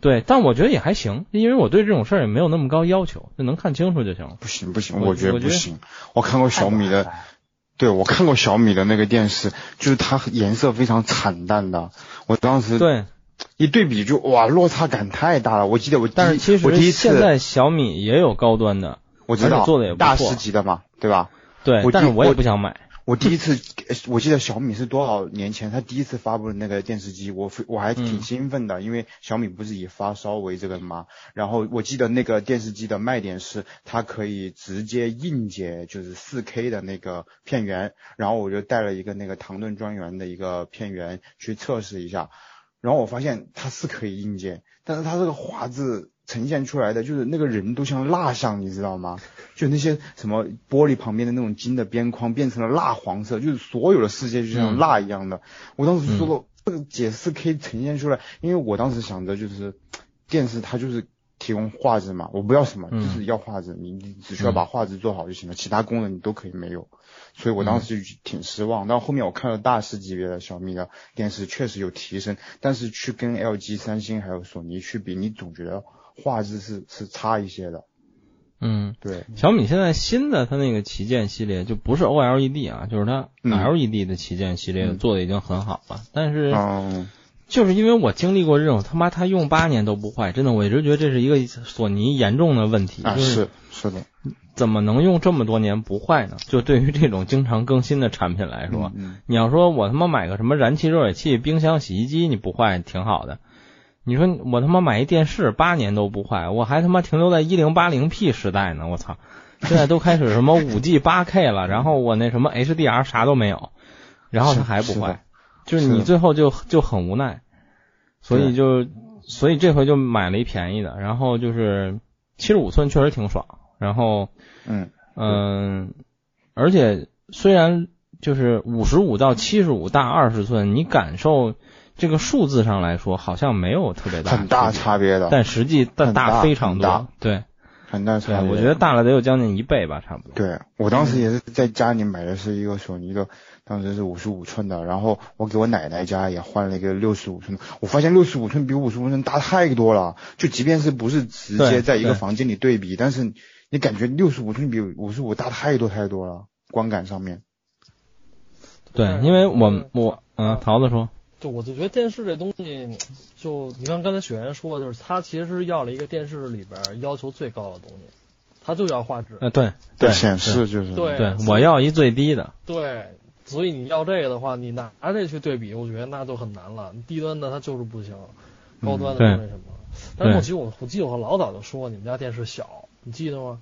[SPEAKER 1] 对，但我觉得也还行，因为我对这种事儿也没有那么高要求，就能看清楚就行了。
[SPEAKER 3] 不行不行，
[SPEAKER 1] 我
[SPEAKER 3] 我觉得不行。我看过小米的，对我看过小米的那个电视，就是它颜色非常惨淡的，我当时
[SPEAKER 1] 对，
[SPEAKER 3] 一对比就哇落差感太大了。我记得我
[SPEAKER 1] 但是其
[SPEAKER 3] 我第一次
[SPEAKER 1] 实现在小米也有高端的，
[SPEAKER 3] 我知道
[SPEAKER 1] 做得也不错
[SPEAKER 3] 大师级的嘛，对吧？
[SPEAKER 1] 对但是我也不想买。
[SPEAKER 3] 我第一次，呃我记得小米是多少年前，他第一次发布的那个电视机，我我还挺
[SPEAKER 1] 嗯
[SPEAKER 3] 兴奋的，因为小米不是以发烧为这个嘛。然后我记得那个电视机的卖点是它可以直接硬解，就是4 K 的那个片源，然后我就带了一个那个唐顿庄园的一个片源去测试一下，然后我发现它是可以硬解，但是它这个画质呈现出来的就是那个人都像蜡像，你知道吗？就那些什么玻璃旁边的那种金的边框变成了蜡黄色，就是所有的世界就像
[SPEAKER 1] 嗯
[SPEAKER 3] 蜡一样的。我当时说了，这个解释可以呈现出来，因为我当时想着就是电视它就是提供画质嘛，我不要什么，
[SPEAKER 1] 嗯
[SPEAKER 3] 就是要画质，你你只需要把画质做好就行了，其他功能你都可以没有。所以我
[SPEAKER 1] 嗯
[SPEAKER 3] 当时就挺失望。但后面我看了大师级别的小米的电视，确实有提升，但是去跟 LG、三星还有索尼去比，你总觉得画质是是差一些的。
[SPEAKER 1] 嗯，
[SPEAKER 3] 对，
[SPEAKER 1] 小米现在新的它那个旗舰系列就不是 OLED 啊，就是它
[SPEAKER 3] 嗯
[SPEAKER 1] LED 的旗舰系列
[SPEAKER 3] 嗯
[SPEAKER 1] 做的已经很好了。但是
[SPEAKER 3] 嗯，
[SPEAKER 1] 就是因为我经历过这种他妈它用八年都不坏，真的我一直觉得这是一个索尼严重的问题，
[SPEAKER 3] 啊
[SPEAKER 1] 就是
[SPEAKER 3] 是是的，
[SPEAKER 1] 怎么能用这么多年不坏呢？就对于这种经常更新的产品来说，
[SPEAKER 3] 嗯
[SPEAKER 1] 你要说我他妈买个什么燃气热水器、冰箱、洗衣机，你不坏挺好的。你说我他妈买一电视八年都不坏，我还他妈停留在一零八零 P 时代呢，我操！现在都开始什么五 G 八 K 了，然后我那什么 HDR 啥都没有，然后它还不坏，就是你最后就就很无奈，所以就所以这回就买了一便宜的，然后就是七十五寸确实挺爽，然后
[SPEAKER 3] 嗯
[SPEAKER 1] 嗯，而且虽然就是五十五到七十五大二十寸，你感受这个数字上来说好像没有特别大
[SPEAKER 3] 很大差别的，
[SPEAKER 1] 但实际大
[SPEAKER 3] 很大
[SPEAKER 1] 非常
[SPEAKER 3] 大
[SPEAKER 1] 多。对对
[SPEAKER 3] 很大差，别。
[SPEAKER 1] 我觉得大了得有将近一倍吧，差不多。
[SPEAKER 3] 对我当时也是在家里买的是一个索尼的，当时是五十五寸的，然后我给我奶奶家也换了一个六十五寸的，我发现六十五寸比五十五寸大太多了，就即便是不是直接在一个房间里对比，但是你感觉六十五寸比五十五大太多太多了，观感上面。
[SPEAKER 1] 对，因为我我嗯，桃子说，
[SPEAKER 4] 就我就觉得电视这东西，就你看刚才雪原说的，就是他其实要了一个电视里边要求最高的东西，他就要画质。
[SPEAKER 1] 呃，对对
[SPEAKER 3] 显示就是
[SPEAKER 4] 对
[SPEAKER 1] 对，我要一最低的。
[SPEAKER 4] 对，所以你要这个的话，你拿这去对比，我觉得那就很难了。低端的它就是不行，高端的那什么。但是我
[SPEAKER 1] 对
[SPEAKER 4] 记我我记得我老早就说你们家电视小，你记得吗？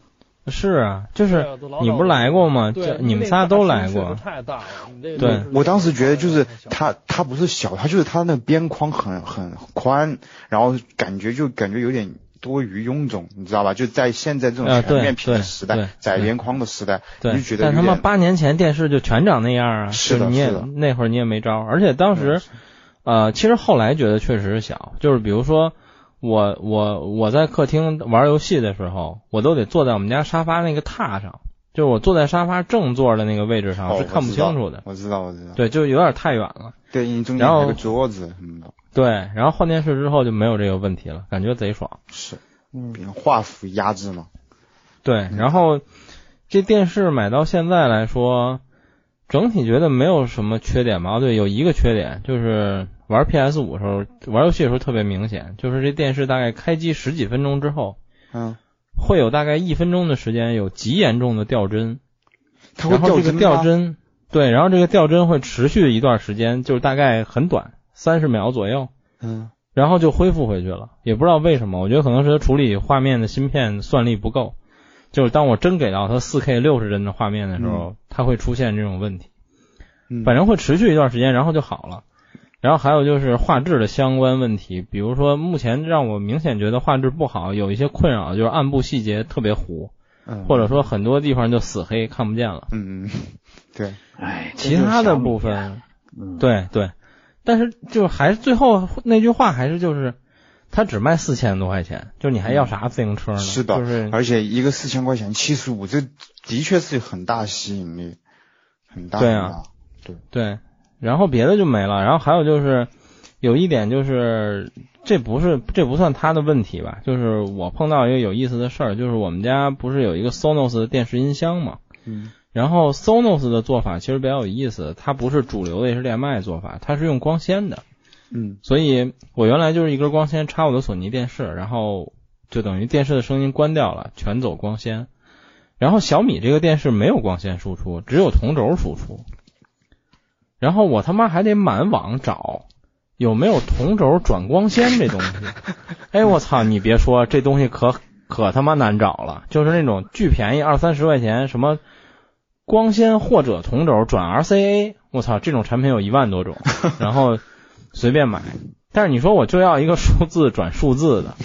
[SPEAKER 1] 是啊，就是你不是来过吗？你们仨都来过。
[SPEAKER 4] 太大了。你这个
[SPEAKER 1] 对
[SPEAKER 3] 我当时觉得就是
[SPEAKER 4] 太小
[SPEAKER 3] 它，它不是小，它就是它那个边框很很宽，然后感觉就感觉有点多余臃肿，你知道吧？就在现在这种全面屏的时代，窄边框的时代，
[SPEAKER 1] 对
[SPEAKER 3] 你就觉，得
[SPEAKER 1] 但他妈八年前电视就全长那样啊，
[SPEAKER 3] 是的
[SPEAKER 1] 你也
[SPEAKER 3] 是的
[SPEAKER 1] 那会儿你也没招，而且当时呃，其实后来觉得确实是小，就是比如说我我我在客厅玩游戏的时候，我都得坐在我们家沙发那个榻上，就是我坐在沙发正座的那个位置上、
[SPEAKER 3] 哦
[SPEAKER 1] 是看不清楚的。
[SPEAKER 3] 我知道，我知道。
[SPEAKER 1] 对，就有点太远了。
[SPEAKER 3] 对，因为中间
[SPEAKER 1] 然后
[SPEAKER 3] 还有个桌子什么的。
[SPEAKER 1] 对，然后换电视之后就没有这个问题了，感觉贼爽。
[SPEAKER 3] 是，
[SPEAKER 2] 嗯
[SPEAKER 3] 画幅压制嘛。
[SPEAKER 1] 对，然后这电视买到现在来说，整体觉得没有什么缺点吧？哦，对，有一个缺点就是玩 PS 五的时候，玩游戏的时候特别明显，就是这电视大概开机十几分钟之后，
[SPEAKER 3] 嗯，
[SPEAKER 1] 会有大概一分钟的时间有极严重的掉帧，
[SPEAKER 3] 它会
[SPEAKER 1] 然后这个
[SPEAKER 3] 帧，
[SPEAKER 1] 掉帧，对，然后这个掉帧会持续一段时间，就是大概很短，三十秒左右。
[SPEAKER 3] 嗯，
[SPEAKER 1] 然后就恢复回去了，也不知道为什么，我觉得可能是它处理画面的芯片算力不够，就是当我真给到它四 K 六十帧的画面的时候，它会出现这种问题，
[SPEAKER 3] 嗯
[SPEAKER 1] 反正会持续一段时间，然后就好了。然后还有就是画质的相关问题，比如说目前让我明显觉得画质不好，有一些困扰就是暗部细节特别糊，
[SPEAKER 3] 嗯，
[SPEAKER 1] 或者说很多地方就死黑看不见了。
[SPEAKER 3] 嗯嗯，(laughs) 对，
[SPEAKER 2] 哎，
[SPEAKER 1] 其他的部分，
[SPEAKER 2] 嗯，
[SPEAKER 1] 对对，但是就还是最后那句话还是就是，它只卖四千多块钱，就你还要啥自行车呢？
[SPEAKER 3] 是的
[SPEAKER 1] 就是
[SPEAKER 3] 而且一个四千块钱七十五，这的确是很大吸引力，很大。
[SPEAKER 1] 对啊。
[SPEAKER 3] 很大，
[SPEAKER 1] 对，然后别的就没了。然后还有就是有一点就是，这不是这不算他的问题吧？就是我碰到一个有意思的事儿，就是我们家不是有一个 Sonos 的电视音箱嘛？
[SPEAKER 3] 嗯
[SPEAKER 1] 然后 Sonos 的做法其实比较有意思，它不是主流的 HDMI 做法，它是用光纤的。
[SPEAKER 3] 嗯
[SPEAKER 1] 所以我原来就是一根光纤插我的索尼电视，然后就等于电视的声音关掉了，全走光纤。然后小米这个电视没有光纤输出，只有同轴输出。然后我他妈还得满网找有没有同轴转光纤这东西。(laughs) 哎，我操！你别说，这东西可可他妈难找了，就是那种巨便宜二三十块钱，什么光纤或者同轴转 RCA，我操，这种产品有一万多种，(laughs) 然后随便买。但是你说我就要一个数字转数字的，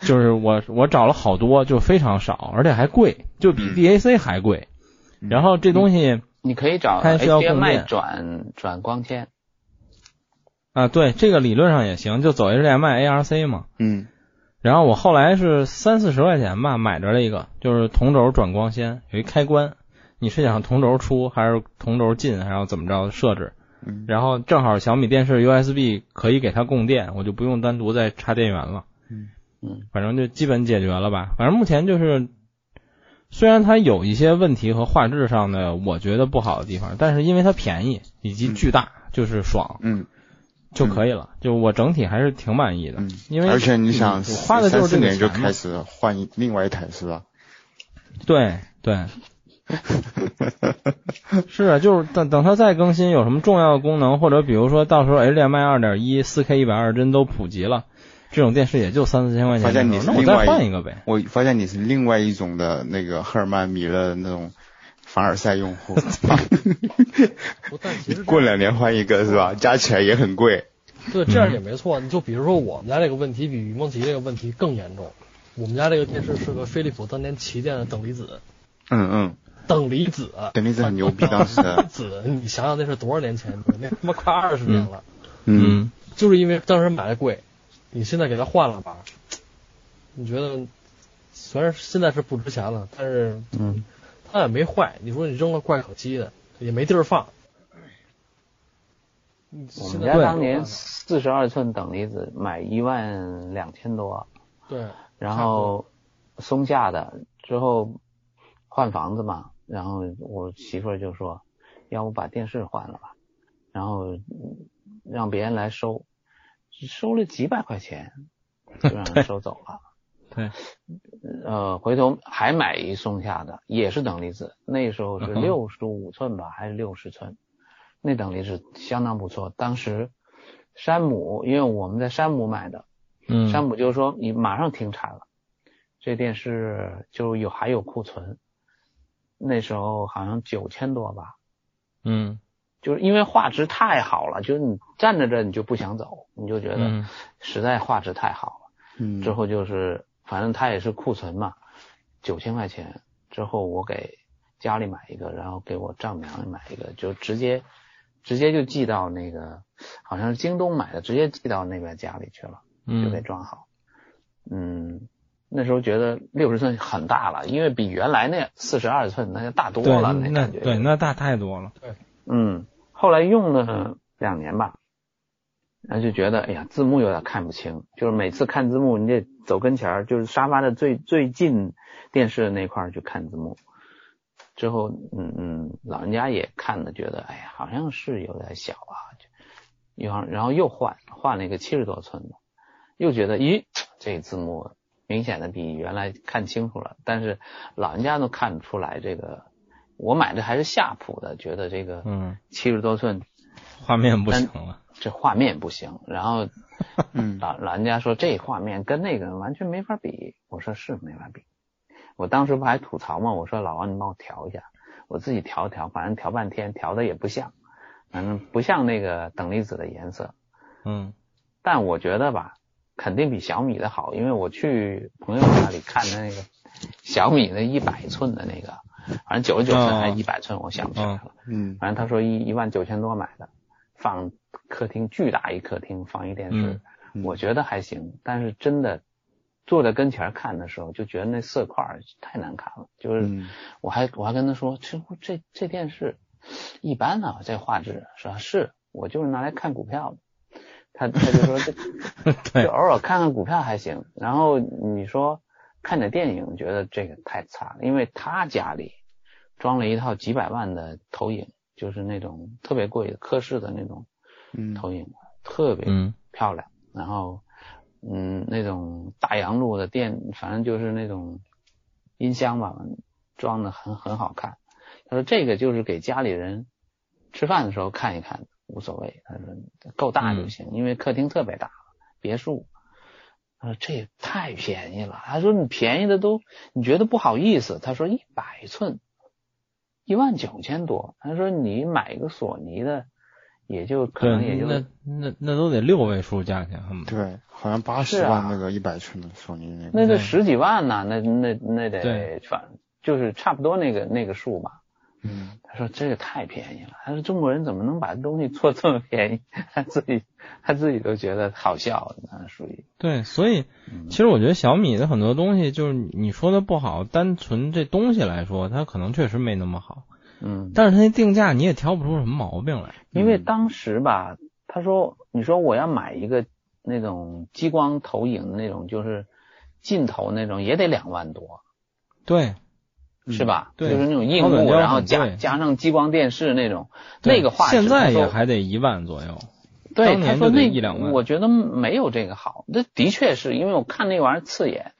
[SPEAKER 1] 就是我我找了好多，就非常少，而且还贵，就比
[SPEAKER 3] 嗯
[SPEAKER 1] DAC 还贵。
[SPEAKER 3] 嗯
[SPEAKER 1] 然后这东西
[SPEAKER 2] 你可以找
[SPEAKER 1] 它需要供
[SPEAKER 2] HDMI
[SPEAKER 1] 电
[SPEAKER 2] 转转光纤，
[SPEAKER 1] 啊，对，这个理论上也行，就走 HDMI ARC 嘛。
[SPEAKER 3] 嗯
[SPEAKER 1] 然后我后来是三四十块钱吧，买着了一个，就是同轴转光纤，有一开关，你是想同轴出还是同轴进，还要怎么着设置？
[SPEAKER 3] 嗯
[SPEAKER 1] 然后正好小米电视 USB 可以给它供电，我就不用单独再插电源了。
[SPEAKER 3] 嗯
[SPEAKER 2] 嗯，
[SPEAKER 1] 反正就基本解决了吧。反正目前就是，虽然它有一些问题和画质上的我觉得不好的地方，但是因为它便宜以及巨大，就是爽
[SPEAKER 3] 嗯
[SPEAKER 1] 就可以了。就我整体还是挺满意的，
[SPEAKER 3] 嗯，
[SPEAKER 1] 因为
[SPEAKER 3] 而且你想，
[SPEAKER 1] 我花的就是这
[SPEAKER 3] 年就开始换一另外一台是吧？
[SPEAKER 1] 对对。(laughs) 是啊，就是等等它再更新，有什么重要的功能，或者比如说到时候 HDMI 二点一、四 K 一百二十帧都普及了，这种电视也就三四千块钱
[SPEAKER 3] 发现你是
[SPEAKER 1] 那我再
[SPEAKER 3] 另外一
[SPEAKER 1] 换一个呗。
[SPEAKER 3] 我发现你是另外一种的那个赫尔曼米勒的那种凡尔赛用户，过两年换一个是吧？加起来也很贵。
[SPEAKER 4] 对，这样也没错。你就比如说我们家这个问题比雨梦琪这个问题更严重。我们家这个电视是个飞利浦当年旗舰的等离子，
[SPEAKER 3] 嗯嗯，
[SPEAKER 4] 等离子，
[SPEAKER 3] 等离子很牛逼，当时。(laughs)
[SPEAKER 4] 子，你想想那是多少年前？那他妈快二十年了。
[SPEAKER 3] 嗯，
[SPEAKER 4] 就是因为当时买的贵，你现在给它换了吧，你觉得虽然现在是不值钱了，但是
[SPEAKER 2] 嗯，
[SPEAKER 4] 它也没坏。你说你扔了怪可惜的，也没地儿放。
[SPEAKER 2] 我们家当年四十二寸等离子买一万两千多，
[SPEAKER 4] 对，
[SPEAKER 2] 然后松下的之后换房子嘛，然后我媳妇儿就说，要不把电视换了吧，然后嗯让别人来收，收了几百块钱 (laughs) 就让人收走了。
[SPEAKER 1] 对，
[SPEAKER 2] 呃，回头还买一松下的，也是等离子，那时候是六十五寸吧，还是六十寸？那等离子相当不错。当时山姆，因为我们在山姆买的，
[SPEAKER 1] 嗯，
[SPEAKER 2] 山姆就说你马上停产了，这电视就有还有库存，那时候好像九千多吧，
[SPEAKER 1] 嗯
[SPEAKER 2] 就是因为画质太好了，就是你站在这儿你就不想走，你就觉得
[SPEAKER 1] 嗯
[SPEAKER 2] 实在画质太好了。
[SPEAKER 3] 嗯，
[SPEAKER 2] 之后就是反正它也是库存嘛，九千块钱之后我给家里买一个，然后给我丈母娘买一个，就直接直接就寄到那个好像是京东买的，直接寄到那边家里去了，就给
[SPEAKER 1] 嗯
[SPEAKER 2] 装好。嗯，那时候觉得六十寸很大了，因为比原来那四十二寸那就大多，了，
[SPEAKER 1] 那
[SPEAKER 2] 感觉。
[SPEAKER 1] 对那大太多了。
[SPEAKER 2] 嗯，后来用了两年吧，然后就觉得哎呀，字幕有点看不清，就是每次看字幕你得走跟前儿，就是沙发的最最近电视的那块儿去看字幕。之后，嗯嗯，老人家也看的觉得，哎呀，好像是有点小啊，然后然后又换换了一个七十多寸的，又觉得，咦，这字幕明显的比原来看清楚了，但是老人家都看得出来这个。我买的还是夏普的，觉得这个
[SPEAKER 1] 嗯，
[SPEAKER 2] 七十多寸
[SPEAKER 1] 画面不行了。
[SPEAKER 2] 这画面不行，然后 (laughs)
[SPEAKER 3] 嗯
[SPEAKER 2] 老老人家说这画面跟那个完全没法比，我说是没法比。我当时不还吐槽吗？我说老王你帮我调一下，我自己调一调，反正调半天调的也不像，反正不像那个等离子的颜色。
[SPEAKER 1] 嗯
[SPEAKER 2] 但我觉得吧，肯定比小米的好，因为我去朋友那里看的那个小米的一百寸的那个，反正九十九寸还是一百寸，我想不起来了。
[SPEAKER 3] 嗯
[SPEAKER 2] 反正他说一一万九千多买的，放客厅巨大一客厅放一电视，
[SPEAKER 3] 嗯
[SPEAKER 2] 我觉得还行。但是真的坐在跟前看的时候，就觉得那色块儿太难看了。就是
[SPEAKER 3] 嗯
[SPEAKER 2] 我还我还跟他说，这这这电视一般啊，这画质是吧是我就是拿来看股票的。他他就说这 (laughs) 就偶尔看看股票还行。然后你说看着电影，觉得这个太差了，因为他家里装了一套几百万的投影，就是那种特别贵的科氏的那种
[SPEAKER 3] 嗯
[SPEAKER 2] 投影，特别
[SPEAKER 1] 嗯
[SPEAKER 2] 漂亮。然后嗯，那种大洋路的电，反正就是那种音箱吧，装的很很好看。他说这个就是给家里人吃饭的时候看一看，无所谓。他说够大就行，因为客厅特别大，别墅。他说这也太便宜了。他说你便宜的都你觉得不好意思。他说一百寸一万九千多。他说你买一个索尼的，也就可能也，就
[SPEAKER 1] 那那那都得六位数价钱。
[SPEAKER 3] 对，好像八十万那个一百寸的索尼那个，
[SPEAKER 2] 那得十几万呢，那那那得
[SPEAKER 1] 对
[SPEAKER 2] 反就是差不多那个那个数吧。
[SPEAKER 3] 嗯
[SPEAKER 2] 他说这个太便宜了，他说中国人怎么能把东西做这么便宜？他自己他自己都觉得好笑，那属于
[SPEAKER 1] 对，所以
[SPEAKER 2] 嗯
[SPEAKER 1] 其实我觉得小米的很多东西，就是你说的不好，单纯这东西来说，它可能确实没那么好，
[SPEAKER 2] 嗯，
[SPEAKER 1] 但是它那定价你也挑不出什么毛病来。
[SPEAKER 2] 因为当时吧，他说你说我要买一个那种激光投影的那种，就是镜头那种，也得两万多，
[SPEAKER 1] 对，
[SPEAKER 2] 是吧？
[SPEAKER 1] 对
[SPEAKER 2] 就是那种硬幕，
[SPEAKER 1] 高本雕
[SPEAKER 2] 然后加加上激光电视那种，那个画质
[SPEAKER 1] 现在也还得一万左右。
[SPEAKER 2] 对，他说那
[SPEAKER 1] 一两万
[SPEAKER 2] 我觉得没有这个好。这的确是因为我看那玩意儿刺眼，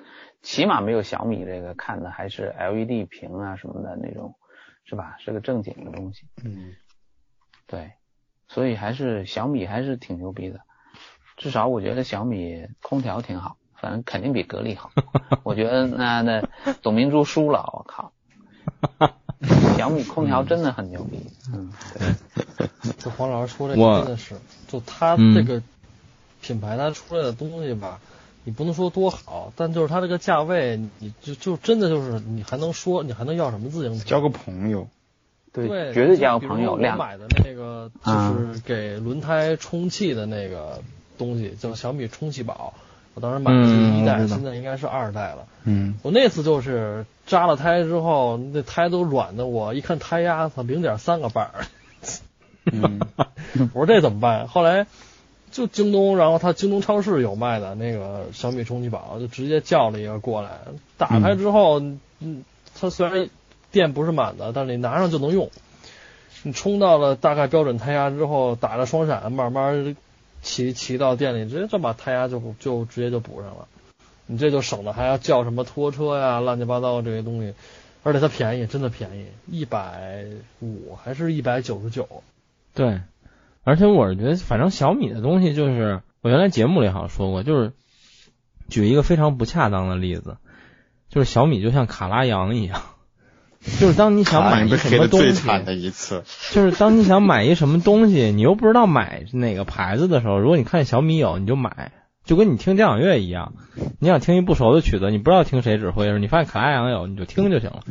[SPEAKER 2] 起码没有小米这个看的还是 LED 屏啊什么的那种，是吧？是个正经的东西。
[SPEAKER 3] 嗯
[SPEAKER 2] 对，所以还是小米还是挺牛逼的。至少我觉得小米空调挺好，反正肯定比格力好。(laughs) 我觉得那那董明珠输了，我靠！小米 (laughs) 空调真的很牛逼。嗯，对。
[SPEAKER 4] 这黄老师说这个真的是，就他
[SPEAKER 1] 嗯
[SPEAKER 4] 这个品牌它出来的东西吧，你不能说多好，但就是它这个价位，你就就真的就是你还能说你还能要什么自行车？
[SPEAKER 3] 交个朋友，
[SPEAKER 2] 对，
[SPEAKER 4] 对，
[SPEAKER 2] 绝对交个朋友。
[SPEAKER 4] 我买的那个
[SPEAKER 2] 啊
[SPEAKER 4] 就是给轮胎充气的那个东西，叫小米充气宝。我当时买的是一代，现在应该是二代了。
[SPEAKER 3] 嗯
[SPEAKER 4] 我那次就是扎了胎之后，那胎都软的，我一看胎压，操，零点三个半儿。
[SPEAKER 3] 嗯 (laughs)
[SPEAKER 4] 我说这怎么办？后来就京东，然后他京东超市有卖的那个小米充气宝，就直接叫了一个过来，打开之后，嗯，它虽然电不是满的，但是你拿上就能用。你充到了大概标准胎压之后，打着双闪，慢慢骑骑到店里，直接就把胎压就就直接就补上了。你这就省得还要叫什么拖车呀、乱七八糟这些东西，而且它便宜，真的便宜，一百五还是一百九十九。
[SPEAKER 1] 对，而且我是觉得，反正小米的东西就是，我原来节目里好像说过，就是举一个非常不恰当的例子，就是小米就像卡拉扬一样，就是当你想买一什么东西，
[SPEAKER 3] 最惨的一次，(laughs)
[SPEAKER 1] 就是当你想买一什么东西，你又不知道买哪个牌子的时候，如果你看小米有，你就买，就跟你听交响乐一样，你想听一不熟的曲子，你不知道听谁指挥的时候，你发现卡拉扬有，你就听就行了，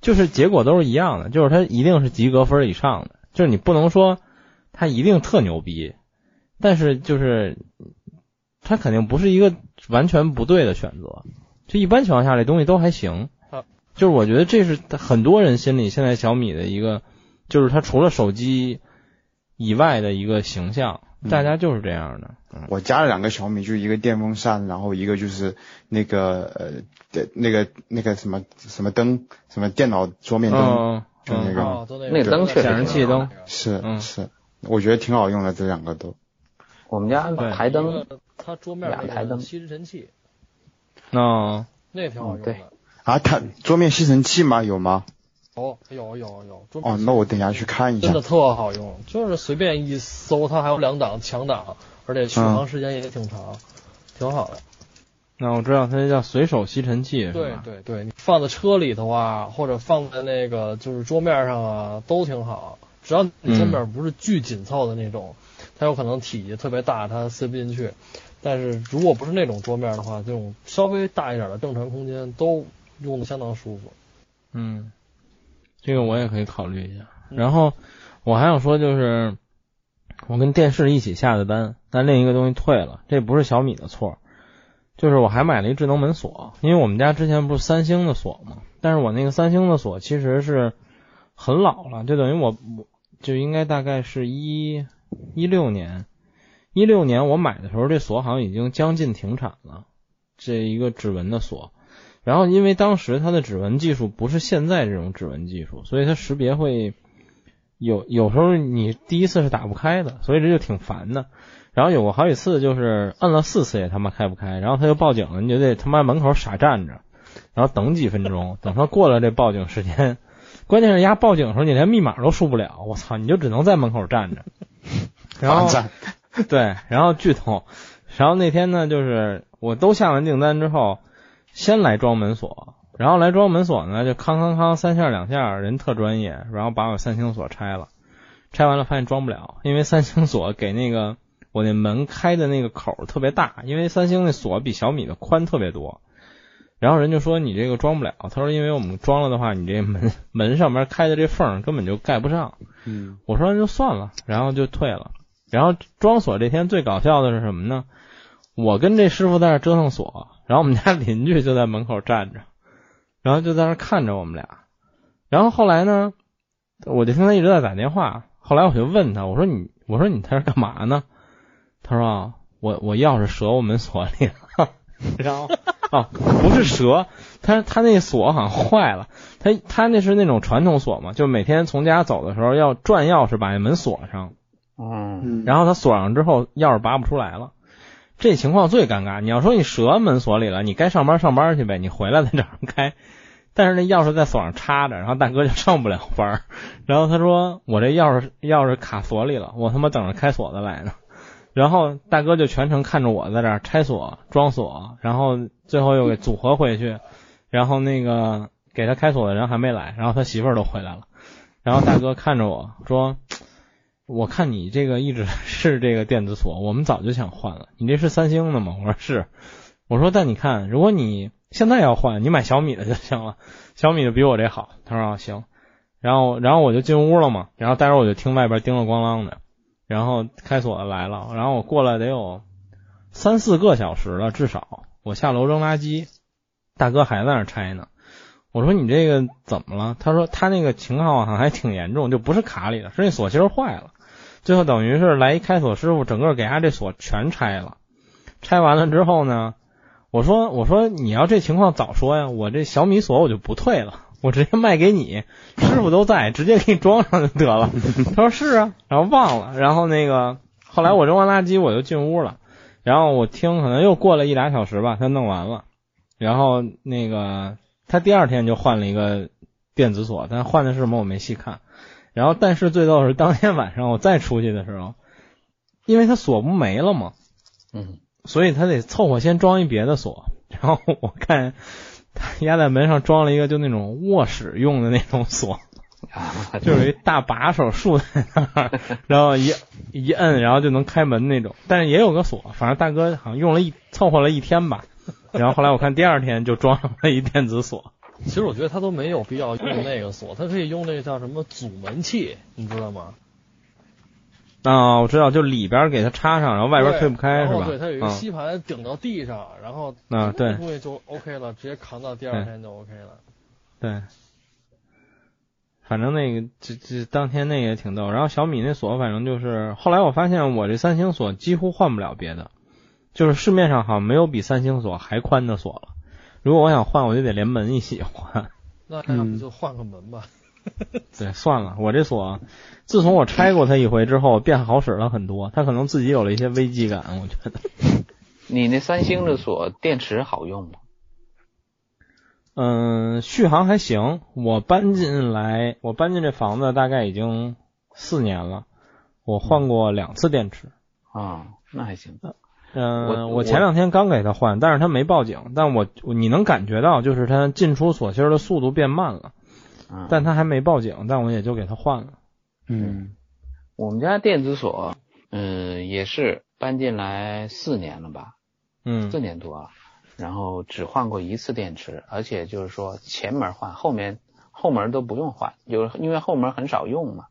[SPEAKER 1] 就是结果都是一样的，就是它一定是及格分以上的，就是你不能说它一定特牛逼，但是就是它肯定不是一个完全不对的选择。就一般情况下，这东西都还行
[SPEAKER 4] 啊。
[SPEAKER 1] 就是我觉得这是很多人心里现在小米的一个，就是它除了手机以外的一个形象，大家就是这样的。
[SPEAKER 3] 我加了两个小米，就一个电风扇，然后一个就是那个呃，电那个那个什么什么灯，什么电脑桌面灯，
[SPEAKER 1] 嗯
[SPEAKER 3] 就那个
[SPEAKER 4] 哦，那
[SPEAKER 2] 那个灯确实
[SPEAKER 1] 显示器灯
[SPEAKER 3] 是、
[SPEAKER 1] 嗯
[SPEAKER 3] 是，我觉得挺好用的，这两个都。
[SPEAKER 2] 我们家台灯，
[SPEAKER 4] 它桌面那
[SPEAKER 2] 俩台灯
[SPEAKER 4] 个吸尘器，
[SPEAKER 1] 那
[SPEAKER 4] 那个挺好用
[SPEAKER 2] 嗯对
[SPEAKER 4] 的。
[SPEAKER 3] 啊，它桌面吸尘器吗？有吗？
[SPEAKER 4] 哦，有有有，桌面
[SPEAKER 3] 哦，那我等一下去看一下
[SPEAKER 4] 真的。特好用，就是随便一搜，它还有两档强档，而且续航时间也挺长，挺好的。
[SPEAKER 1] 那我知道它这叫随手吸尘器，
[SPEAKER 4] 对？对对，你放在车里头啊，或者放在那个就是桌面上啊，都挺好。只要你桌面不是巨紧凑的那种，它有可能体积特别大，它塞不进去。但是如果不是那种桌面的话，这种稍微大一点的正常空间都用的相当舒服。
[SPEAKER 1] 嗯，这个我也可以考虑一下。
[SPEAKER 4] 嗯
[SPEAKER 1] 然后我还想说，就是我跟电视一起下的单，但另一个东西退了，这不是小米的错，就是我还买了一智能门锁，因为我们家之前不是三星的锁嘛，但是我那个三星的锁其实是很老了，就等于我我就应该大概是一一六年，一六年我买的时候，这锁好像已经将近停产了，这一个指纹的锁。然后因为当时它的指纹技术不是现在这种指纹技术，所以它识别会有有时候你第一次是打不开的，所以这就挺烦的。然后有过好几次就是摁了四次也他妈开不开，然后他就报警了，你就得他妈门口傻站着，然后等几分钟，等他过了这报警时间。关键是丫报警的时候你连密码都输不了，我操，你就只能在门口站着。(laughs) 然后对，然后剧透，然后那天呢，就是我都下完订单之后，先来装门锁，然后来装门锁呢，就康康康三下两下，人特专业，然后把我三星锁拆了，拆完了发现装不了，因为三星锁给那个我那门开的那个口特别大，因为三星那锁比小米的宽特别多。然后人就说你这个装不了，他说因为我们装了的话，你这门 (laughs) 门上面开的这缝根本就盖不上。
[SPEAKER 3] 嗯，
[SPEAKER 1] 我说那就算了，然后就退了。然后装锁这天最搞笑的是什么呢？我跟这师傅在那折腾锁，然后我们家邻居就在门口站着，然后就在那看着我们俩。然后后来呢，我就听他一直在打电话。后来我就问他，我说你，我说你在这干嘛呢？他说啊，我我钥匙折我门锁里了。(laughs) 然后哦，不是折，他他那锁好像坏了。他他那是那种传统锁嘛，就每天从家走的时候要转钥匙把那门锁上，
[SPEAKER 2] 嗯，
[SPEAKER 3] 嗯，
[SPEAKER 1] 然后他锁上之后钥匙拔不出来了。这情况最尴尬。你要说你折门锁里了，你该上班上班去呗，你回来再找人开。(laughs) 但是那钥匙在锁上插着，然后大哥就上不了班。(laughs) 然后他说我这钥匙钥匙卡锁里了，我他妈等着开锁的来呢。(laughs) 然后大哥就全程看着我在这儿拆锁、装锁，然后最后又给组合回去，然后那个给他开锁的人还没来，然后他媳妇儿都回来了，然后大哥看着我说：“我看你这个一直 (laughs) 是这个电子锁，我们早就想换了。你这是三星的吗？”我说是。我说但你看，如果你现在要换，你买小米的就行了，小米的比我这好。他说、啊、行。然后然后我就进屋了嘛，然后待会儿我就听外边叮了咣啷的。然后开锁的来了，然后我过来得有三四个小时了，至少。我下楼扔垃圾，大哥还在那拆呢。我说你这个怎么了？他说他那个情况好像还挺严重，就不是卡里的，是那锁芯坏了。最后等于是来一开锁师傅，整个给他这锁全拆了。拆完了之后呢，我说我说你要这情况早说呀，我这小米锁我就不退了。我直接卖给你，师傅都在，直接给你装上就得了。他说是啊，然后忘了，然后那个后来我扔完垃圾我就进屋了，然后我听可能又过了一俩小时吧，他弄完了，然后那个他第二天就换了一个电子锁，但换的是什么我没细看。然后但是最逗的是当天晚上我再出去的时候，因为他锁不没了嘛，
[SPEAKER 2] 嗯，
[SPEAKER 1] 所以他得凑合先装一别的锁，然后我看。他压在门上装了一个就那种卧室用的那种锁，就是一大把手竖在那儿，(laughs) 然后一一摁，然后就能开门那种。但是也有个锁，反正大哥好像用了一凑合了一天吧。然后后来我看第二天就装上了一电子锁。
[SPEAKER 4] 其实我觉得他都没有必要用那个锁，他可以用那个叫什么阻门器，你知道吗？
[SPEAKER 1] 啊，我知道，就里边给它插上，然后外边推不开是吧？
[SPEAKER 4] 对，它有一个
[SPEAKER 1] 嗯
[SPEAKER 4] 吸盘顶到地上，然后
[SPEAKER 1] 啊对
[SPEAKER 4] 东西就 OK 了，直接扛到第二天就 OK 了。
[SPEAKER 1] 对，反正那个这这当天那个也挺逗。然后小米那锁，反正就是后来我发现我这三星锁几乎换不了别的，就是市面上好像没有比三星锁还宽的锁了。如果我想换，我就得连门一起换。
[SPEAKER 4] 那要
[SPEAKER 1] 嗯
[SPEAKER 4] 不就换个门吧。(laughs)
[SPEAKER 1] 对，算了，我这锁自从我拆过它一回之后，变好使了很多。它可能自己有了一些危机感，我觉得。
[SPEAKER 2] 你那三星的锁电池好用吗？
[SPEAKER 1] 嗯，续航还行。我搬进来，我搬进这房子大概已经四年了，我换过两次电池。
[SPEAKER 2] 啊，那还行。
[SPEAKER 1] 嗯，
[SPEAKER 2] 我
[SPEAKER 1] 我前两天刚给他换，但是他没报警。但我你能感觉到，就是他进出锁芯儿的速度变慢了，
[SPEAKER 2] 嗯，
[SPEAKER 1] 但他还没报警，但我也就给他换了。
[SPEAKER 3] 嗯
[SPEAKER 2] 我们家电子锁，嗯，也是搬进来四年了吧，
[SPEAKER 1] 嗯
[SPEAKER 2] 四年多了，然后只换过一次电池，而且就是说前门换，后面后门都不用换，有因为后门很少用嘛，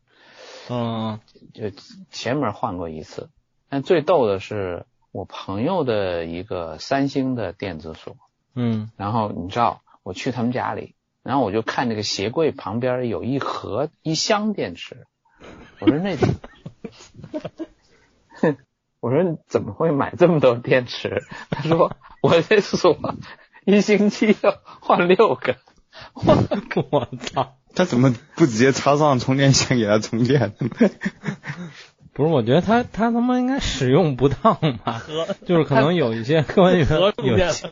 [SPEAKER 1] 嗯
[SPEAKER 2] 就前门换过一次。但最逗的是我朋友的一个三星的电子锁，
[SPEAKER 1] 嗯
[SPEAKER 2] 然后你知道我去他们家里，然后我就看这个鞋柜旁边有一盒一箱电池，我说那，哼，我说怎么会买这么多电池？他说我这锁一星期要换六个，
[SPEAKER 1] 我操！
[SPEAKER 3] 他怎么不直接插上充电线给他充电？(laughs)
[SPEAKER 1] 不是，我觉得他他他妈应该使用不当吧，(laughs) 就是可能有一些关于
[SPEAKER 4] 合充电
[SPEAKER 1] 有些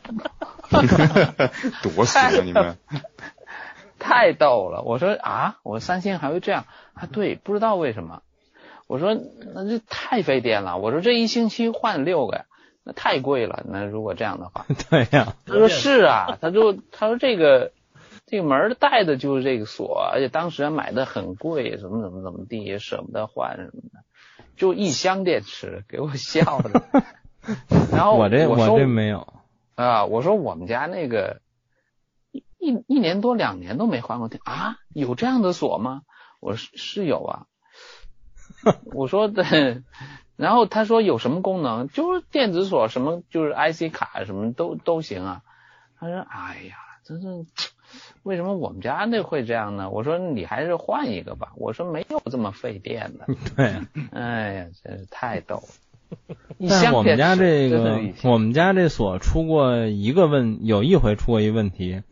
[SPEAKER 1] (laughs)
[SPEAKER 3] 多死啊你们！(laughs)
[SPEAKER 2] 太逗了。我说啊，我三星还会这样啊？对，不知道为什么。我说那这太费电了。我说这一星期换六个呀，那太贵了。那如果这样的话，
[SPEAKER 1] 对呀、
[SPEAKER 2] 他说是啊，他说他说这个这个门带的就是这个锁，而且当时还买的很贵，怎么怎么怎么地，也舍不得换什么的，就一箱电池，给我笑的。(laughs) 然后
[SPEAKER 1] 我这
[SPEAKER 2] 我说
[SPEAKER 1] 这没有。
[SPEAKER 2] 啊，我说我们家那个一一一年多两年都没换过电啊，有这样的锁吗？我说是是有啊。(laughs) 我说的，然后他说有什么功能？就是电子锁，什么就是 IC 卡什么都都行啊。他说哎呀，真是为什么我们家那会这样呢？我说你还是换一个吧。我说没有这么费电的。(laughs)
[SPEAKER 1] 对，
[SPEAKER 2] 哎呀，真是太逗了。(laughs)
[SPEAKER 1] 但我们家这个我们家这锁出过一个问，有一回出过一问题，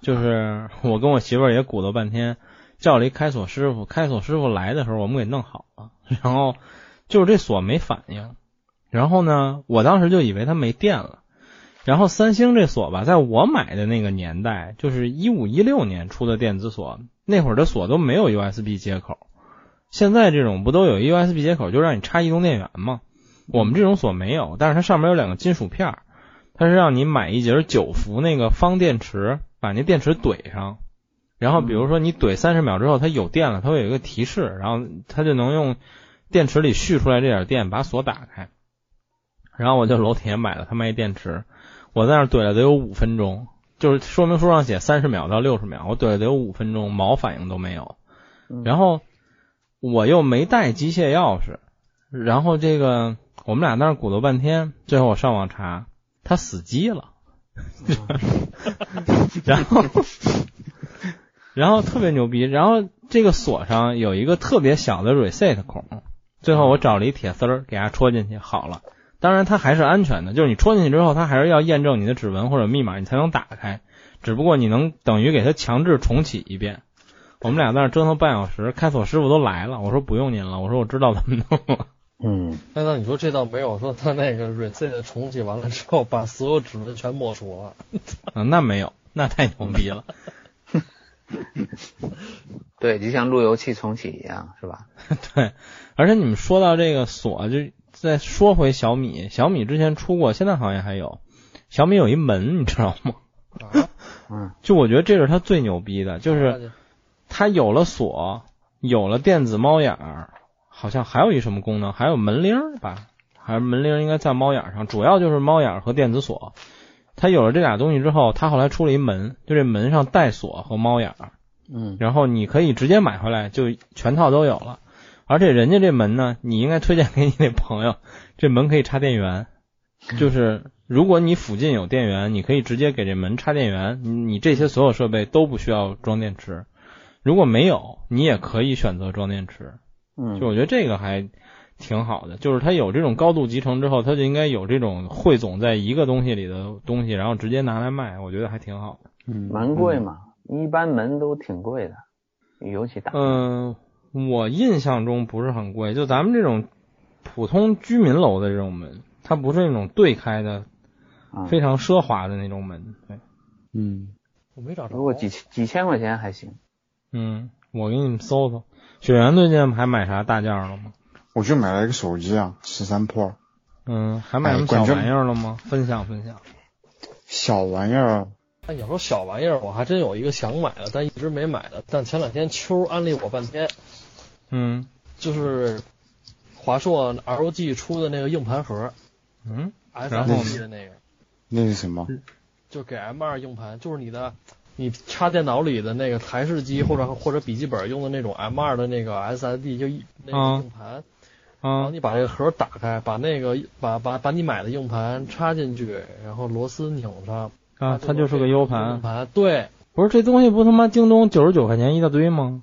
[SPEAKER 1] 就是我跟我媳妇儿也鼓捣半天，叫了一开锁师傅，开锁师傅来的时候我们给弄好了，然后就是这锁没反应，然后呢，我当时就以为它没电了。然后三星这锁吧，在我买的那个年代，就是一五一六年出的电子锁，那会儿的锁都没有 USB 接口。现在这种不都有 USB 接口，就让你插移动电源吗？我们这种锁没有，但是它上面有两个金属片儿，它是让你买一节九伏那个方电池，把那电池怼上，然后比如说你怼三十秒之后它有电了，它会有一个提示，然后它就能用电池里蓄出来这点电把锁打开。然后我就楼底下买了他妈一电池，我在那儿怼了得有五分钟，就是说明书上写三十秒到六十秒，我怼了得有五分钟，毛反应都没有。然后我又没带机械钥匙，然后这个我们俩在那儿鼓捣半天，最后我上网查，他死机了，然后然后特别牛逼，然后这个锁上有一个特别小的 reset 孔，最后我找了一铁丝儿给它戳进去，好了。当然它还是安全的，就是你戳进去之后，它还是要验证你的指纹或者密码，你才能打开。只不过你能等于给它强制重启一遍。我们俩在那儿折腾半小时，开锁师傅都来了，我说不用您了，我说我知道怎么弄了。
[SPEAKER 2] 嗯，
[SPEAKER 4] 那那你说这倒没有说他那个 reset 重启完了之后把所有指纹全抹除了，
[SPEAKER 1] 嗯，(laughs) 那没有，那太牛逼了。(laughs)
[SPEAKER 2] 对，就像路由器重启一样，是吧？(laughs)
[SPEAKER 1] 对，而且你们说到这个锁，就再说回小米，小米之前出过，现在好像还有。小米有一门，你知道吗？
[SPEAKER 4] 啊，
[SPEAKER 2] 嗯，(laughs)
[SPEAKER 1] 就我觉得这是它最牛逼的，就是它有了锁，有了电子猫眼儿，好像还有一什么功能，还有门铃儿吧？还是门铃儿应该在猫眼儿上，主要就是猫眼儿和电子锁。它有了这俩东西之后，它后来出了一门，就这门上带锁和猫眼儿，
[SPEAKER 2] 嗯，
[SPEAKER 1] 然后你可以直接买回来，就全套都有了。而且人家这门呢，你应该推荐给你那朋友，这门可以插电源，(laughs) 就是如果你附近有电源，你可以直接给这门插电源，你你这些所有设备都不需要装电池。如果没有，你也可以选择装电池。
[SPEAKER 2] 嗯，
[SPEAKER 1] 就我觉得这个还挺好的，就是它有这种高度集成之后，它就应该有这种汇总在一个东西里的东西，然后直接拿来卖，我觉得还挺好的。
[SPEAKER 3] 嗯，
[SPEAKER 2] 门贵嘛，一般门都挺贵的，尤其大。
[SPEAKER 1] 嗯，我印象中不是很贵，就咱们这种普通居民楼的这种门，它不是那种对开的，
[SPEAKER 2] 啊
[SPEAKER 1] 非常奢华的那种门。对，
[SPEAKER 3] 嗯，
[SPEAKER 4] 我没找着。
[SPEAKER 2] 如果几千几千块钱还行。
[SPEAKER 1] 嗯，我给你们搜搜。雪原最近还买啥大件了吗？
[SPEAKER 3] 我就买了一个手机啊，十三 Pro，
[SPEAKER 1] 嗯，还买什么小玩意儿了吗？分享分享。
[SPEAKER 3] 小玩意儿，
[SPEAKER 4] 哎，你要说小玩意儿，我还真有一个想买的，但一直没买的。但前两天秋安利我半天，
[SPEAKER 1] 嗯。
[SPEAKER 4] 就是华硕 ROG 出的那个硬盘盒。
[SPEAKER 1] 嗯
[SPEAKER 4] ，，SSD 的那个，
[SPEAKER 3] 那是什么？
[SPEAKER 4] 就给 M2 硬盘，就是你的你插电脑里的那个台式机或者或者笔记本用的那种 M2 的那个 SSD，就一那
[SPEAKER 1] 啊
[SPEAKER 4] 个硬盘。然后
[SPEAKER 1] 啊
[SPEAKER 4] 你把这个盒打开，把那个把把把你买的硬盘插进去，然后螺丝拧上。
[SPEAKER 1] 啊，它就是个 U
[SPEAKER 4] 硬
[SPEAKER 1] 盘，
[SPEAKER 4] 盘对，
[SPEAKER 1] 不是这东西不他妈京东九十九块钱一大堆吗？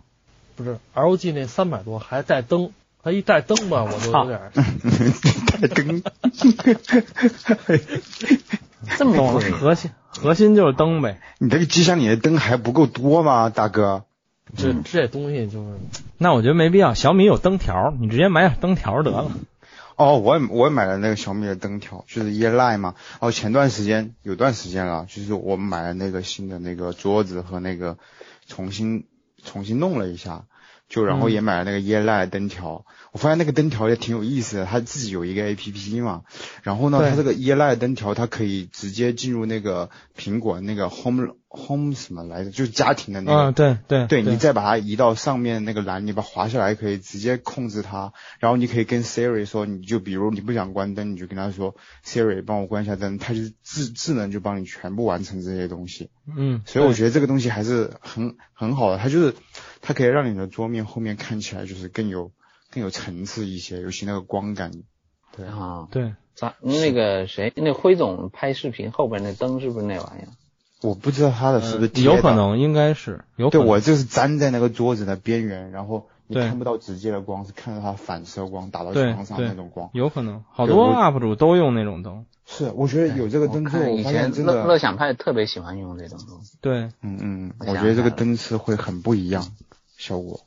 [SPEAKER 4] 不是 ROG 那三百多还带灯，它一带灯吧，我就有点儿
[SPEAKER 3] 带灯，(laughs) (laughs)
[SPEAKER 2] 这么
[SPEAKER 1] 懂？核心核心就是灯呗。
[SPEAKER 3] 你这个机箱里的灯还不够多吗，大哥？
[SPEAKER 4] 这这东西就是
[SPEAKER 1] 那我觉得没必要，小米有灯条，你直接买点灯条得了。
[SPEAKER 3] 哦，我也我也买了那个小米的灯条，就是 Year Line 嘛。哦，前段时间有段时间了，就是我们买了那个新的那个桌子和那个重新重新弄了一下，就然后也买了那个 Line 的灯条。我发现那个灯条也挺有意思的，它自己有一个 A P P 嘛，然后呢，它这个 Year Line 灯条它可以直接进入那个苹果那个 Home Home 什么来着，就是家庭的那个
[SPEAKER 1] 嗯，对对
[SPEAKER 3] 对你再把它移到上面那个栏，你把它滑下来，可以直接控制它。然后你可以跟 Siri 说，你就比如你不想关灯，你就跟他说 Siri 帮我关一下灯，它就是智智能就帮你全部完成这些东西。
[SPEAKER 1] 嗯，
[SPEAKER 3] 所以我觉得这个东西还是很很好的，它就是它可以让你的桌面后面看起来就是更有更有层次一些，尤其那个光感。对，
[SPEAKER 2] 啊，
[SPEAKER 1] 对，
[SPEAKER 2] 咱那个谁，那辉总拍视频后边那灯是不是那玩意儿？
[SPEAKER 3] 我不知道他的是不是
[SPEAKER 1] 有可。能，应该是有可
[SPEAKER 3] 对，我就是粘在那个桌子的边缘，然后你看不到直接的光，是看到它反射光打到墙上那种光。
[SPEAKER 1] 有可能，好多 UP 主都用那种灯。
[SPEAKER 3] 是，我觉得有这个灯之后，
[SPEAKER 2] 我看以
[SPEAKER 3] 我发现
[SPEAKER 2] 前乐
[SPEAKER 3] 真的，
[SPEAKER 2] 乐享派特别喜欢用这种东西，
[SPEAKER 1] 对，
[SPEAKER 3] 嗯嗯，
[SPEAKER 2] 我
[SPEAKER 3] 觉得这个灯是会很不一样，效果。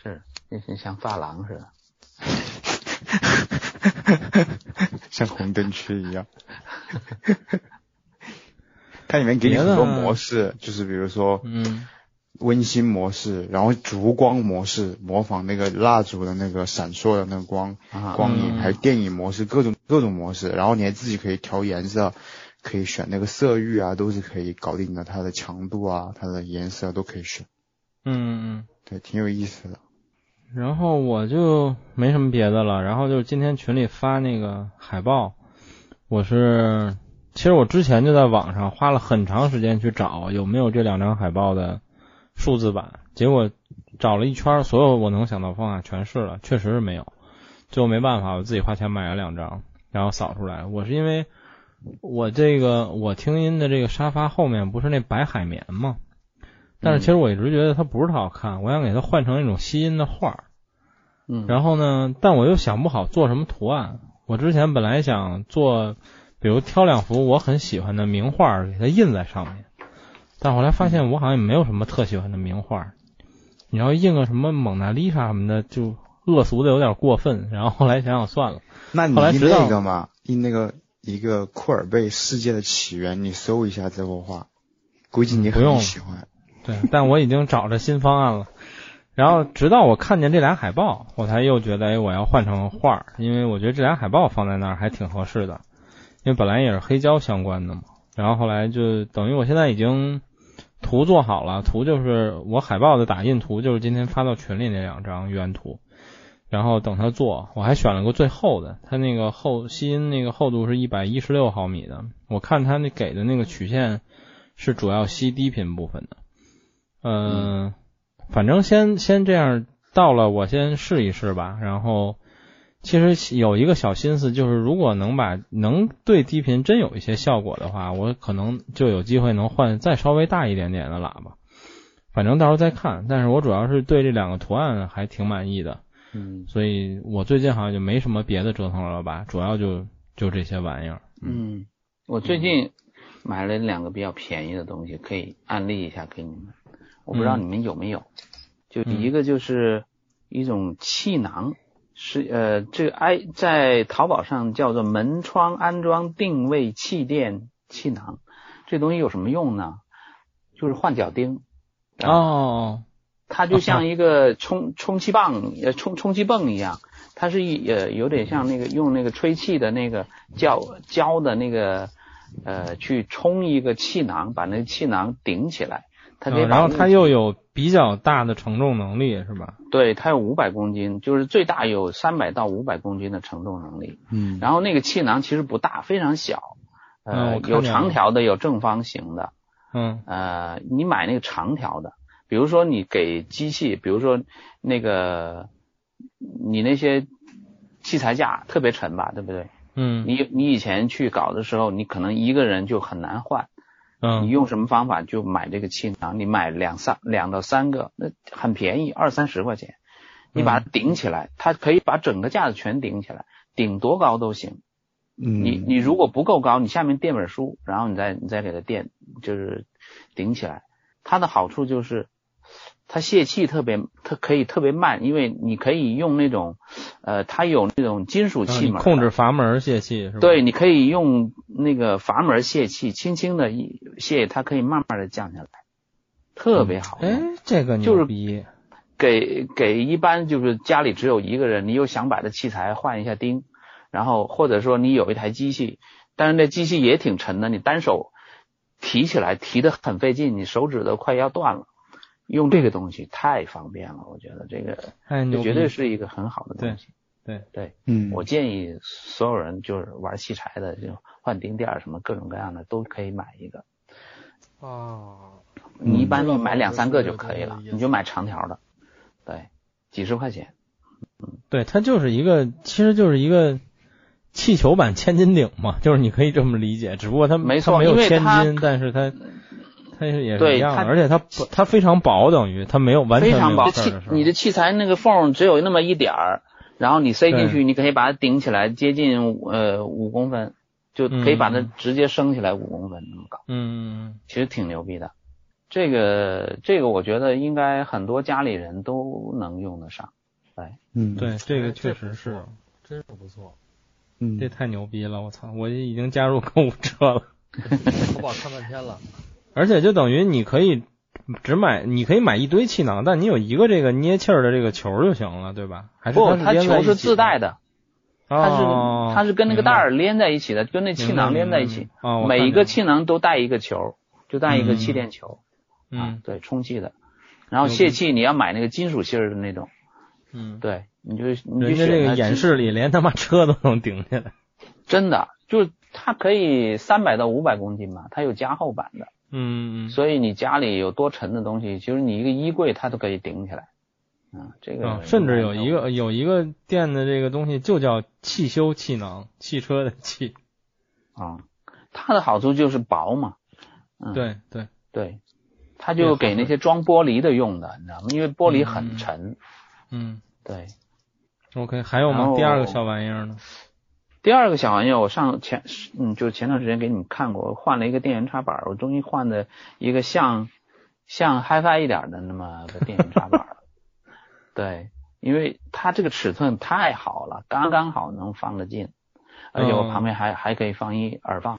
[SPEAKER 2] 是，那是像发廊似的。(laughs)
[SPEAKER 3] 像红灯区一样。(laughs) 它里面给你很多模式，就是比如说
[SPEAKER 1] 嗯
[SPEAKER 3] 温馨模式，然后烛光模式，模仿那个蜡烛的那个闪烁的那个光
[SPEAKER 2] 啊
[SPEAKER 3] 光影，
[SPEAKER 1] 嗯
[SPEAKER 3] 还有电影模式，各种各种模式，然后你还自己可以调颜色，可以选那个色域啊，都是可以搞定的，它的强度啊，它的颜色都可以选，
[SPEAKER 1] 嗯嗯。
[SPEAKER 3] 对，挺有意思的。
[SPEAKER 1] 然后我就没什么别的了，然后就是今天群里发那个海报，我是其实我之前就在网上花了很长时间去找有没有这两张海报的数字版，结果找了一圈，所有我能想到方法全试了，确实是没有，最后没办法，我自己花钱买了两张，然后扫出来。我是因为我这个我听音的这个沙发后面不是那白海绵吗？但是其实我一直觉得它不是特好看，我想给它换成一种吸音的画儿。
[SPEAKER 2] 嗯，
[SPEAKER 1] 然后呢，但我又想不好做什么图案。我之前本来想做，比如挑两幅我很喜欢的名画儿给它印在上面，但后来发现我好像也没有什么特喜欢的名画儿。你要印个什么蒙娜丽莎什么的，就恶俗的有点过分。然后后来想想算了，
[SPEAKER 3] 那你印那个嘛，印那个一个库尔贝《世界的起源》，你搜一下这幅画，估计你很喜欢。
[SPEAKER 1] 对，(laughs) 但我已经找着新方案了。然后直到我看见这俩海报，我才又觉得，哎，我要换成画儿，因为我觉得这俩海报放在那儿还挺合适的，因为本来也是黑胶相关的嘛。然后后来就等于我现在已经图做好了，图就是我海报的打印图，就是今天发到群里那两张原图。然后等他做，我还选了个最厚的，它那个厚吸音那个厚度是一百一十六毫米的，我看它那给的那个曲线是主要吸低频部分的。嗯，反正先先这样到了我先试一试吧。然后其实有一个小心思，就是如果能把能对低频真有一些效果的话，我可能就有机会能换再稍微大一点点的喇叭。反正到时候再看。但是我主要是对这两个图案还挺满意的，
[SPEAKER 2] 嗯
[SPEAKER 1] 所以我最近好像就没什么别的折腾了吧，主要就就这些玩意儿。
[SPEAKER 2] 嗯，我最近买了两个比较便宜的东西，可以安利一下给你们。我不知道你们有没有，就一个就是一种气囊，是呃这个 i 在淘宝上叫做门窗安装定位气垫气囊。这东西有什么用呢？就是换脚钉。
[SPEAKER 1] 哦，
[SPEAKER 2] 它就像一个充充气棒呃充充气泵一样，它是一呃有点像那个用那个吹气的那个胶胶的那个呃去充一个气囊，把那个气囊顶起来，它可以
[SPEAKER 1] 嗯然后它又有比较大的承重能力，是吧？
[SPEAKER 2] 对它有五百公斤，就是最大有三百到五百公斤的承重能力。
[SPEAKER 3] 嗯
[SPEAKER 2] 然后那个气囊其实不大，非常小，
[SPEAKER 1] 嗯
[SPEAKER 2] 呃有长条的，有正方形的。
[SPEAKER 1] 嗯
[SPEAKER 2] 呃，你买那个长条的，比如说你给机器，比如说那个你那些器材架特别沉吧，对不对？
[SPEAKER 1] 嗯
[SPEAKER 2] 你你以前去搞的时候，你可能一个人就很难换，你
[SPEAKER 1] 嗯
[SPEAKER 2] 用什么方法就买这个气囊，你买两三两到三个，那很便宜，二三十块钱，你把它顶起来，它可以把整个架子全顶起来，顶多高都行。
[SPEAKER 3] 嗯，
[SPEAKER 2] 你你如果不够高，你下面垫本书，然后你再你再给它垫，就是顶起来。它的好处就是它泄气特别，它可以特别慢，因为你可以用那种呃，它有那种金属气门的，
[SPEAKER 1] 控制阀门泄气是吧？
[SPEAKER 2] 对，你可以用那个阀门泄气，轻轻的一泄，它可以慢慢的降下来，特别好用。
[SPEAKER 1] 哎，这个
[SPEAKER 2] 就是
[SPEAKER 1] 牛逼。
[SPEAKER 2] 给给一般就是家里只有一个人，你又想把这器材换一下钉，然后或者说你有一台机器，但是那机器也挺沉的，你单手提起来提的很费劲，你手指都快要断了。用这个东西太方便了，我觉得这个这绝对是一个很好的东西。
[SPEAKER 1] 对
[SPEAKER 2] 对，
[SPEAKER 3] 嗯，
[SPEAKER 2] 我建议所有人就是玩器材的，就换钉垫儿什么各种各样的都可以买一个。
[SPEAKER 4] 哦，
[SPEAKER 2] 你一般买两三个就可以了
[SPEAKER 4] 这，个
[SPEAKER 2] 你就买长条的，对，几十块钱。
[SPEAKER 1] 对，它就是一个，其实就是一个气球版千斤顶嘛，就是你可以这么理解，只不过它
[SPEAKER 2] 没错
[SPEAKER 1] 它没有千斤，但是它它也是
[SPEAKER 2] 对
[SPEAKER 1] 一样的，而且它它非常薄，等于它没有完全没有
[SPEAKER 2] 非常薄，你的器材那个缝只有那么一点儿，然后你塞进去，你可以把它顶起来，接近呃五公分，就可以把它
[SPEAKER 1] 嗯
[SPEAKER 2] 直接升起来五公分那么高，
[SPEAKER 1] 嗯，
[SPEAKER 2] 其实挺牛逼的。这个这个我觉得应该很多家里人都能用得上。
[SPEAKER 3] 哎嗯，
[SPEAKER 1] 对，这个
[SPEAKER 4] 哎
[SPEAKER 1] 确实是，
[SPEAKER 4] 真是不错。
[SPEAKER 3] 嗯，
[SPEAKER 1] 这太牛逼了，我操，我已经加入购物车了，(laughs)
[SPEAKER 4] 淘宝看半天了，
[SPEAKER 1] 而且就等于你可以只买，你可以买一堆气囊，但你有一个这个捏气儿的这个球就行了，对吧？还是
[SPEAKER 2] 不，
[SPEAKER 1] 它
[SPEAKER 2] 它球是自带的，它是
[SPEAKER 1] 哦
[SPEAKER 2] 它是跟那个袋儿连在一起的，跟那气囊连在一起，
[SPEAKER 1] 哦，我
[SPEAKER 2] 每一个气囊都带一个球，就带一个
[SPEAKER 1] 嗯。
[SPEAKER 2] 气垫球。啊
[SPEAKER 1] 嗯，
[SPEAKER 2] 对，充气的。然后泄气你要买那个金属芯儿的那种，
[SPEAKER 1] 嗯，
[SPEAKER 2] 对，你就你就
[SPEAKER 1] 人家这个演示里连他妈车都能顶起来，
[SPEAKER 2] 真的就是它可以三百到五百公斤嘛，它有加厚版的，
[SPEAKER 1] 嗯嗯
[SPEAKER 2] 所以你家里有多沉的东西，其实你一个衣柜它都可以顶起来。啊，这个
[SPEAKER 1] 啊，甚至有一个有一个店的这个东西就叫汽修气囊，汽车的气，
[SPEAKER 2] 啊，它的好处就是薄嘛，嗯，
[SPEAKER 1] 对对，
[SPEAKER 2] 对，它就给那些装玻璃的用的，你知道吗？因为玻璃很沉，
[SPEAKER 1] 嗯
[SPEAKER 2] 对。
[SPEAKER 1] ，OK，还有？吗第二个小玩意儿呢？
[SPEAKER 2] 第二个小玩意儿，我上前嗯，就前段时间给你们看过，我换了一个电源插板，我终于换的一个像像 HiFi 一点的那么个电源插板了。(laughs) 对，因为它这个尺寸太好了，刚刚好能放得进，而且我
[SPEAKER 1] 嗯
[SPEAKER 2] 旁边还、还可以放一耳放，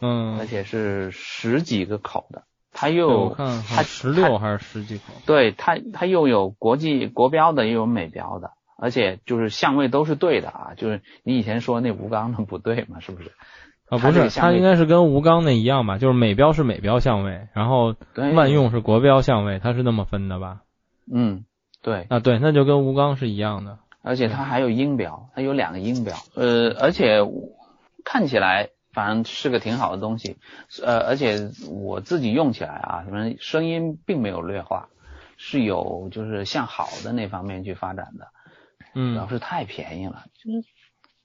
[SPEAKER 1] 嗯
[SPEAKER 2] 而，且是十几个口的，它又
[SPEAKER 1] 看
[SPEAKER 2] 它
[SPEAKER 1] 十六还是十几口？
[SPEAKER 2] 对它它又有国际国标的，又有美标的，而且就是相位都是对的啊，就是你以前说那吴刚的不对嘛，是不是？
[SPEAKER 1] 啊，不是，它应该是跟吴刚那一样吧？就是美标是美标相位，然后
[SPEAKER 2] 对，
[SPEAKER 1] 万用是国标相位，它是那么分的吧？
[SPEAKER 2] 嗯，对，
[SPEAKER 1] 啊，对，那就跟吴刚是一样的。
[SPEAKER 2] 而且它还有音标，它有两个音标，呃，而且看起来反正是个挺好的东西，呃，而且我自己用起来啊，什么声音并没有劣化，是有就是向好的那方面去发展的，主要
[SPEAKER 1] 嗯
[SPEAKER 2] 是太便宜了，就是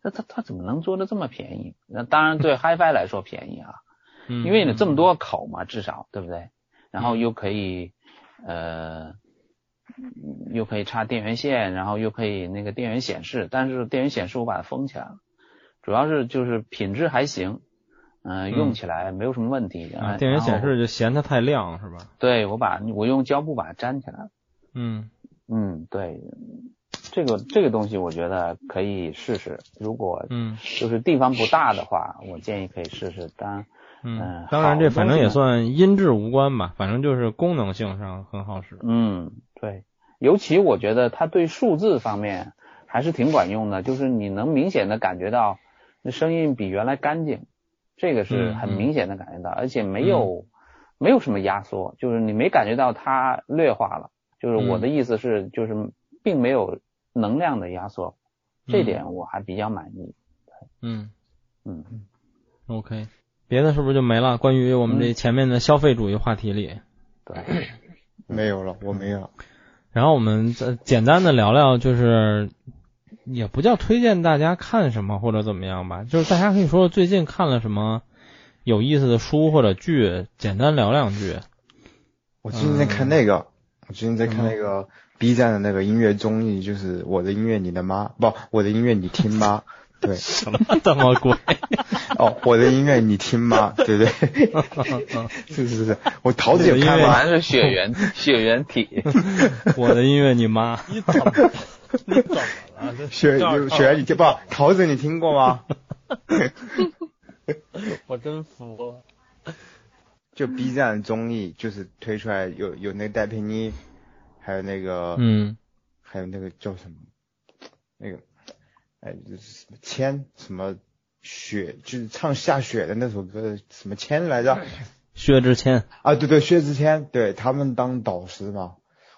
[SPEAKER 2] 那他他怎么能做的这么便宜？那当然对 (laughs) HiFi 来说便宜啊，
[SPEAKER 1] 嗯，
[SPEAKER 2] 因为你这么多口嘛，至少对不对？然后又可以呃，又可以插电源线，然后又可以那个电源显示，但是电源显示我把它封起来了，主要是就是品质还行，嗯、用起来没有什么问题。
[SPEAKER 1] 啊，
[SPEAKER 2] 呃
[SPEAKER 1] 电源显示就嫌它太亮是吧？
[SPEAKER 2] 对我把我用胶布把它粘起来了。
[SPEAKER 1] 嗯
[SPEAKER 2] 嗯，对，这个这个东西我觉得可以试试。如果
[SPEAKER 1] 嗯
[SPEAKER 2] 就是地方不大的话，我建议可以试试。当然，
[SPEAKER 1] 嗯
[SPEAKER 2] 嗯，
[SPEAKER 1] 当然这反正也算音质无关吧，反正就是功能性上很好使。
[SPEAKER 2] 嗯，对，尤其我觉得它对数字方面还是挺管用的，就是你能明显的感觉到那声音比原来干净，这个是很明显的感觉到，而且没有、没有什么压缩，就是你没感觉到它劣化了。就是我
[SPEAKER 1] 嗯
[SPEAKER 2] 的意思是，就是并没有能量的压缩，这
[SPEAKER 1] 嗯
[SPEAKER 2] 点我还比较满意。
[SPEAKER 1] 嗯
[SPEAKER 2] 嗯
[SPEAKER 1] ，，OK，别的是不是就没了？关于我们这前面的消费主义话题里，
[SPEAKER 2] 对，(coughs)
[SPEAKER 3] 没有了，我没有。
[SPEAKER 1] 然后我们再简单的聊聊，就是也不叫推荐大家看什么或者怎么样吧，就是大家可以说说最近看了什么有意思的书或者剧，简单聊两句。
[SPEAKER 3] 我最近在看那个，我最近在看那个 B 站的那个音乐综艺，就是我的音乐你的妈，不，我的音乐你听吗？(laughs) 对，
[SPEAKER 1] 什么他妈鬼？(laughs)
[SPEAKER 3] 哦，我的音乐你听吗？对不对？(laughs) 是是是，我桃子也看
[SPEAKER 2] 果
[SPEAKER 3] 吗？
[SPEAKER 2] 然是血缘血缘体。
[SPEAKER 1] 我的音乐你妈？
[SPEAKER 4] 你怎么你怎么了？这
[SPEAKER 3] 雪
[SPEAKER 4] 这样
[SPEAKER 3] 就雪你听不？桃子你听过吗？
[SPEAKER 4] 我真服了。
[SPEAKER 3] 就 B 站综艺就是推出来有有那个戴佩妮，还有那个
[SPEAKER 1] 嗯
[SPEAKER 3] 还有那个叫什么，那个，哎，就是什么千什么雪，就是唱下雪的那首歌，什么千来着？
[SPEAKER 1] 薛之谦。
[SPEAKER 3] 啊，对对，薛之谦，对他们当导师嘛。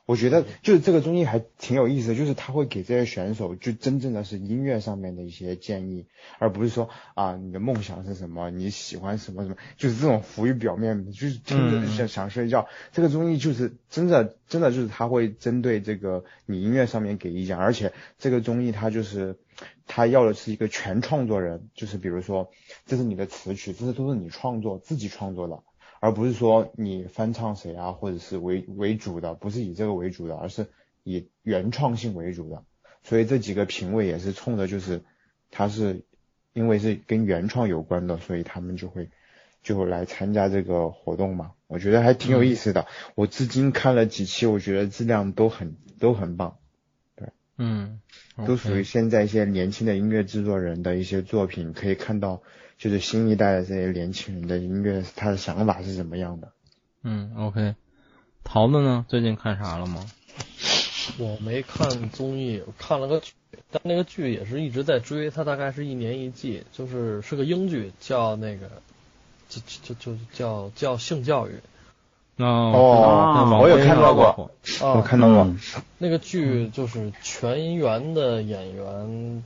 [SPEAKER 3] 我觉得就是这个综艺还挺有意思的，就是他会给这些选手就真正的是音乐上面的一些建议，而不是说啊你的梦想是什么，你喜欢什么什么，就是这种浮于表面，就是听着想想睡觉。这个综艺就是真的真的就是他会针对这个你音乐上面给意见，而且这个综艺它就是他要的是一个全创作人，就是比如说这是你的词曲，这些都是你创作自己创作的。而不是说你翻唱谁啊，或者是为为主的，不是以这个为主的，而是以原创性为主的。所以这几个评委也是冲着就是，他是因为是跟原创有关的，所以他们就会就来参加这个活动嘛。我觉得还挺有意思的。我至今看了几期，我觉得质量都很都很棒，对
[SPEAKER 1] 嗯，
[SPEAKER 3] 都属于现在一些年轻的音乐制作人的一些作品，可以看到就是新一代的这些年轻人的音乐，他的想法是怎么样的。
[SPEAKER 1] 嗯，OK。桃子呢？最近看啥了吗？
[SPEAKER 4] 我没看综艺，我看了个剧，但那个剧也是一直在追，它大概是一年一季，就是是个英剧，叫那个，就就就就叫叫性教育。
[SPEAKER 1] 哦，
[SPEAKER 3] 我有看到过我看到过，
[SPEAKER 4] 那个剧就是全员的演员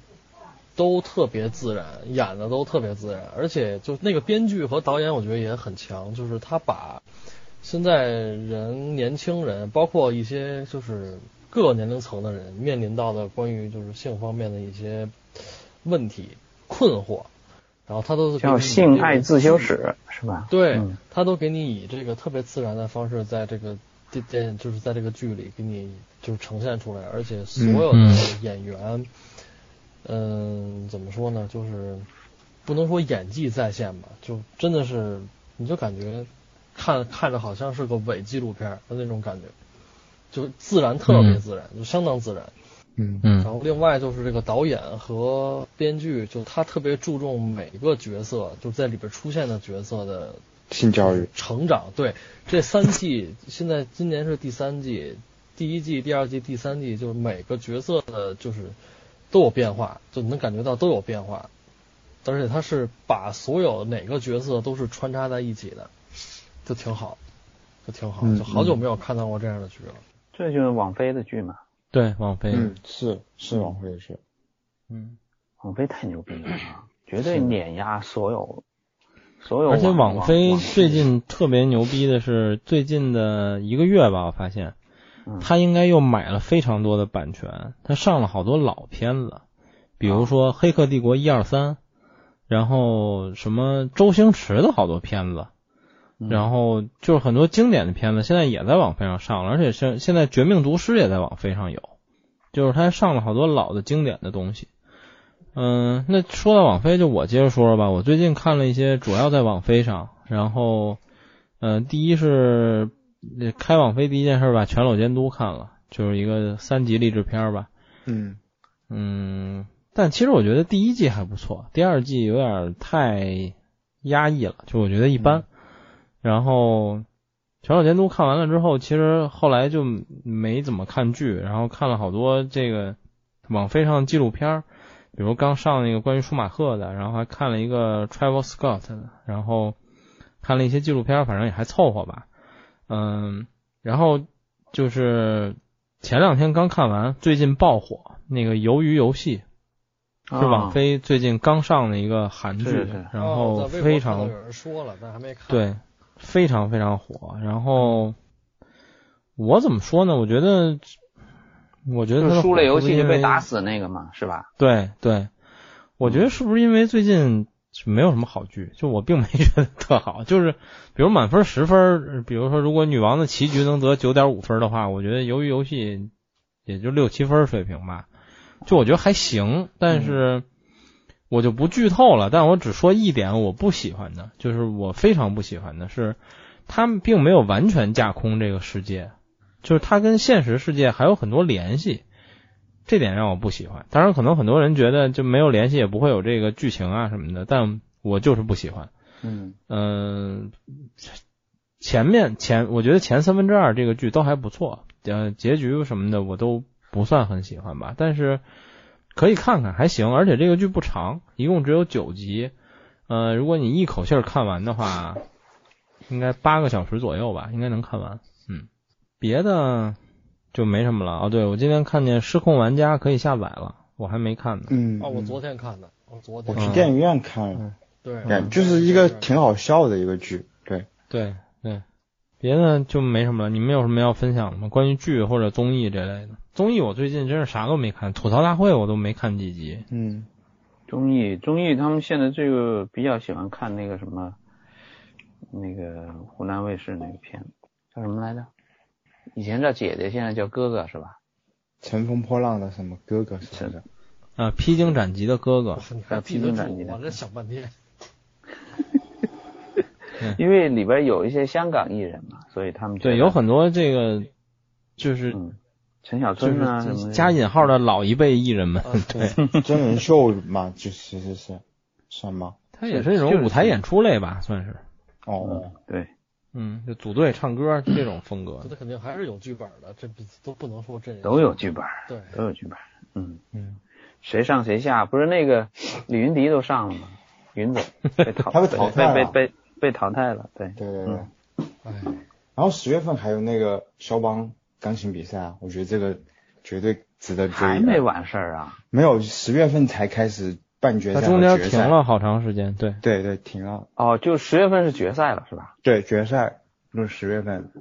[SPEAKER 4] 都特别自然，演的都特别自然，而且就那个编剧和导演，我觉得也很强，就是他把现在人年轻人，包括一些就是各个年龄层的人面临到的关于就是性方面的一些问题困惑，然后他都是给
[SPEAKER 2] 叫性爱自修室是吧？
[SPEAKER 4] 对
[SPEAKER 2] 嗯，
[SPEAKER 4] 他都给你以这个特别自然的方式，在这个电电就是在这个剧里给你就是呈现出来，而且所有的
[SPEAKER 1] 嗯
[SPEAKER 4] 演员，嗯，怎么说呢，就是不能说演技在线吧，就真的是你就感觉看看着好像是个伪纪录片儿的那种感觉，就自然特别
[SPEAKER 1] 嗯
[SPEAKER 4] 自然，就相当自然。
[SPEAKER 3] 嗯
[SPEAKER 1] 嗯
[SPEAKER 4] 然后另外就是这个导演和编剧，就他特别注重每个角色，就在里边出现的角色的
[SPEAKER 3] 性教育，
[SPEAKER 4] 成长。对，这三季现在今年是第三季，第一季、第二季、第三季，就是每个角色的，就是都有变化，就能感觉到都有变化，而且他是把所有哪个角色都是穿插在一起的，就挺好，就挺好，
[SPEAKER 3] 嗯
[SPEAKER 4] 就好久没有看到过这样的剧了。
[SPEAKER 2] 这就是网飞的剧嘛。
[SPEAKER 1] 对，网飞。
[SPEAKER 3] 嗯，是是往回是，
[SPEAKER 1] 嗯，
[SPEAKER 2] 网飞太牛逼了啊，绝对碾压所有所有。
[SPEAKER 1] 而且网飞最近特别牛逼的是，最近的一个月吧，我发现
[SPEAKER 2] 嗯
[SPEAKER 1] 他应该又买了非常多的版权，他上了好多老片子，比如说《黑客帝国》一二三，然后什么周星驰的好多片子，
[SPEAKER 2] 嗯
[SPEAKER 1] 然后就是很多经典的片子，现在也在网飞上上了，而且现现在《绝命毒师》也在网飞上有，就是他上了好多老的经典的东西。嗯，那说到网飞，就我接着说说吧。我最近看了一些，主要在网飞上，然后，嗯、第一是呃开网飞第一件事把《全裸监督》看了，就是一个三级励志片儿吧。
[SPEAKER 3] 嗯
[SPEAKER 1] 嗯，但其实我觉得第一季还不错，第二季有点太压抑了，就我觉得一般。然后《全裸监督》看完了之后，其实后来就没怎么看剧，然后看了好多这个网飞上的纪录片，比如刚上那个关于舒马赫的，然后还看了一个 Travel Scott 的，然后看了一些纪录片，反正也还凑合吧。嗯，然后就是前两天刚看完，最近爆火那个《鱿鱼游戏》，是网飞最近刚上的一个韩剧，
[SPEAKER 2] 是是
[SPEAKER 1] 然
[SPEAKER 4] 哦
[SPEAKER 1] 后非常
[SPEAKER 4] 有人说了，但还没看。
[SPEAKER 1] 对，非常非常火。然后我怎么说呢？我觉得，我觉得
[SPEAKER 2] 输了游戏就被打死那个嘛，是吧？
[SPEAKER 1] 对对，我觉得是不是因为最近没有什么好剧？就我并没觉得特好，就是比如满分十分，比如说如果女王的棋局能得九点五分的话，我觉得鱿鱼游戏也就六七分水平吧，就我觉得还行，但是我就不剧透了，但我只说一点我不喜欢的，就是我非常不喜欢的是，他们并没有完全架空这个世界，就是它跟现实世界还有很多联系。这点让我不喜欢。当然，可能很多人觉得就没有联系也不会有这个剧情啊什么的，但我就是不喜欢。
[SPEAKER 2] 嗯
[SPEAKER 1] 嗯、前面前我觉得前三分之二这个剧都还不错，呃，结局什么的我都不算很喜欢吧，但是可以看看还行，而且这个剧不长，一共只有九集，呃，如果你一口气儿看完的话，应该八个小时左右吧，应该能看完。嗯，别的就没什么了。哦，对，我今天看见《失控玩家》可以下载了，我还没看呢。
[SPEAKER 3] 嗯，
[SPEAKER 4] 哦，我昨天看的，我昨天
[SPEAKER 3] 我去
[SPEAKER 1] 嗯
[SPEAKER 3] 电影院看了，
[SPEAKER 4] 对，
[SPEAKER 3] 感就是一个挺好笑的一个剧，对，
[SPEAKER 1] 对对，别的就没什么了。你们有什么要分享的吗？关于剧或者综艺这类的？综艺我最近真是啥都没看，吐槽大会我都没看几集。
[SPEAKER 3] 嗯，
[SPEAKER 2] 综艺综艺他们现在这个比较喜欢看那个什么，那个湖南卫视那个片子叫什么来着？以前叫姐姐，现在叫哥哥是吧？
[SPEAKER 3] 乘风破浪的什么哥哥是不是？
[SPEAKER 1] 啊，披荆斩棘的哥哥，
[SPEAKER 4] 你还记得住？
[SPEAKER 2] 披荆斩棘的
[SPEAKER 4] 我这想半天。(laughs)
[SPEAKER 2] 因为里边有一些香港艺人嘛，所以他们
[SPEAKER 1] 对，有很多这个就是
[SPEAKER 2] 嗯，陈小春啊
[SPEAKER 1] 加引号的老一辈艺人们，
[SPEAKER 4] 啊 (laughs)
[SPEAKER 1] 对，
[SPEAKER 3] 真人秀嘛，就其实是算吗？
[SPEAKER 1] 他也是一种舞台演出类吧，算是，
[SPEAKER 3] 哦，
[SPEAKER 2] 对，
[SPEAKER 1] 嗯，就组队唱歌这种风格
[SPEAKER 4] 这。他肯定还是有剧本的，这不都不能说这
[SPEAKER 2] 都有剧本，
[SPEAKER 4] 对，
[SPEAKER 2] 都有剧本，嗯，
[SPEAKER 1] 嗯，
[SPEAKER 2] 谁上谁下，不是那个 (sniffs) 李云迪都上了吗？云总 (laughs) 被淘，
[SPEAKER 3] 他被淘汰了
[SPEAKER 2] 被被被被淘汰了，对，
[SPEAKER 3] 对对对。
[SPEAKER 2] 嗯
[SPEAKER 4] 哎，
[SPEAKER 3] 然后十月份还有那个肖邦钢琴比赛啊，我觉得这个绝对值得追。
[SPEAKER 2] 还没完事儿啊，
[SPEAKER 3] 没有，十月份才开始办决赛
[SPEAKER 1] 他中间。停了好长时间，对，
[SPEAKER 3] 对对，停了。
[SPEAKER 2] 哦，就十月份是决赛了是吧？
[SPEAKER 3] 对，决赛就是十月份，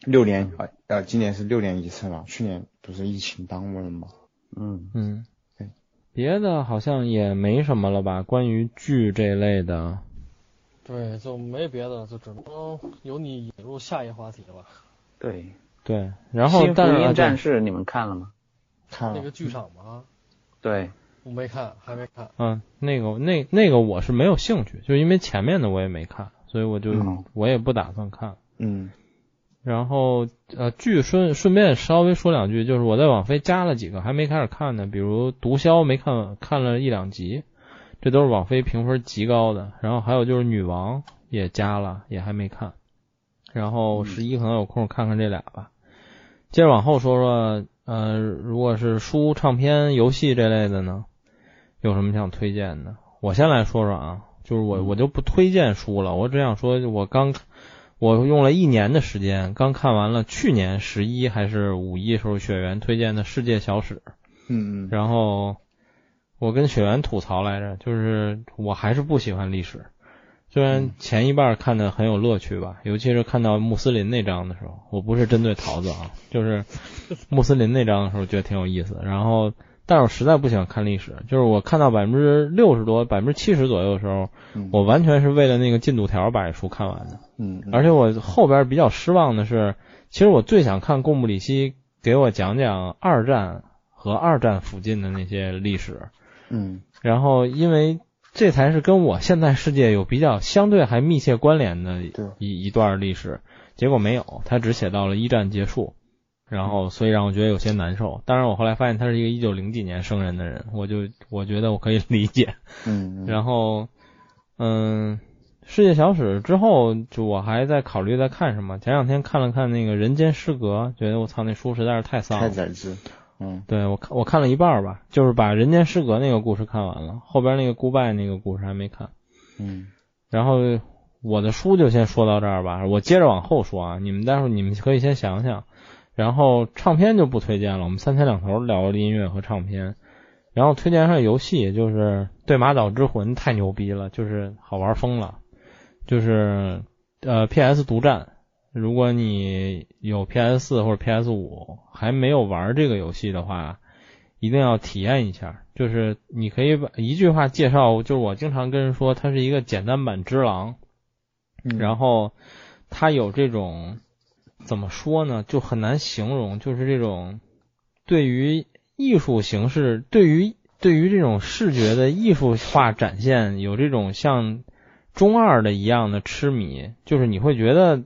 [SPEAKER 3] 六年呃，今年是六年一次嘛，去年不是疫情耽误了吗？
[SPEAKER 2] 嗯，
[SPEAKER 1] 嗯
[SPEAKER 3] 对，
[SPEAKER 1] 别的好像也没什么了吧？关于剧这类的，
[SPEAKER 4] 对，就没别的，就只能由你引入下一话题了。
[SPEAKER 2] 对。
[SPEAKER 1] 对，然后
[SPEAKER 2] 新福音战士你们看了吗？
[SPEAKER 3] 看了
[SPEAKER 4] 那个。剧场吗，
[SPEAKER 2] 对，
[SPEAKER 4] 我没看，还没看。
[SPEAKER 1] 嗯，那个那那个我是没有兴趣，就因为前面的我也没看，所以我就、
[SPEAKER 3] 嗯
[SPEAKER 1] 我也不打算看。
[SPEAKER 3] 嗯
[SPEAKER 1] 然后呃，剧顺顺便稍微说两句，就是我在网飞加了几个还没开始看呢，比如《毒枭》没看，看了一两集，这都是网飞评分极高的。然后还有就是《女王》也加了，也还没看。然后十一可能有空看看这俩吧。接着往后说说，呃，如果是书、唱片、游戏这类的呢，有什么想推荐的？我先来说说啊，就是我我就不推荐书了，我只想说，我刚我用了一年的时间，刚看完了去年十一还是五一时候雪原推荐的《世界小史》，
[SPEAKER 3] 嗯嗯。
[SPEAKER 1] 然后我跟雪原吐槽来着，就是我还是不喜欢历史，虽然前一半看的很有乐趣吧，尤其是看到穆斯林那章的时候，我不是针对桃子啊，就是穆斯林那章的时候觉得挺有意思。然后，但是我实在不喜欢看历史，就是我看到百分之六十多、百分之七十左右的时候，
[SPEAKER 3] 嗯
[SPEAKER 1] 我完全是为了那个进度条把这书看完的。
[SPEAKER 3] 嗯，
[SPEAKER 1] 而且我后边比较失望的是，其实我最想看贡布里希给我讲讲二战和二战附近的那些历史。
[SPEAKER 3] 嗯
[SPEAKER 1] 然后因为这才是跟我现在世界有比较相对还密切关联的一一段历史，结果没有，他只写到了一战结束，然后所以让我觉得有些难受。当然，我后来发现他是一个一九零几年生人的人，我就我觉得我可以 (laughs) 理解。
[SPEAKER 3] 嗯，
[SPEAKER 1] 然后，嗯，世界小史之后，就我还在考虑在看什么。前两天看了看那个《人间失格》，觉得我操，那书实在是太丧了。
[SPEAKER 3] 太宰治，嗯
[SPEAKER 1] 对我看我看了一半儿吧，就是把《人间失格》那个故事看完了，后边那个 Goodbye 那个故事还没看。
[SPEAKER 3] 嗯
[SPEAKER 1] 然后我的书就先说到这儿吧，我接着往后说啊，你们待会儿你们可以先想想。然后唱片就不推荐了，我们三天两头聊音乐和唱片。然后推荐上游戏，就是《对马岛之魂》太牛逼了，就是好玩疯了。就是呃 PS 独占，如果你有 PS 四或者 PS 五还没有玩这个游戏的话，一定要体验一下。就是你可以把一句话介绍，就是我经常跟人说，它是一个简单版之狼，
[SPEAKER 3] 嗯，
[SPEAKER 1] 然后它有这种怎么说呢，就很难形容，就是这种对于艺术形式，对于对于这种视觉的艺术化展现，有这种像中二的一样的痴迷，就是你会觉得，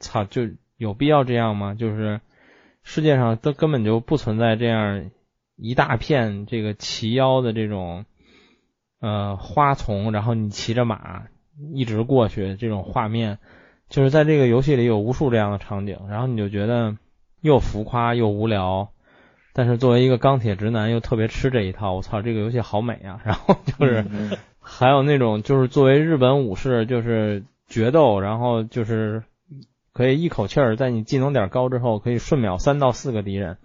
[SPEAKER 1] 操，就有必要这样吗？就是世界上都根本就不存在这样一大片这个齐腰的这种呃花丛，然后你骑着马一直过去这种画面，就是在这个游戏里有无数这样的场景，然后你就觉得又浮夸又无聊。但是作为一个钢铁直男，又特别吃这一套。我操，这个游戏好美啊！(laughs) 然后就是
[SPEAKER 3] 嗯
[SPEAKER 1] 还有那种就是作为日本武士，就是决斗，然后就是可以一口气儿在你技能点高之后，可以瞬秒三到四个敌人，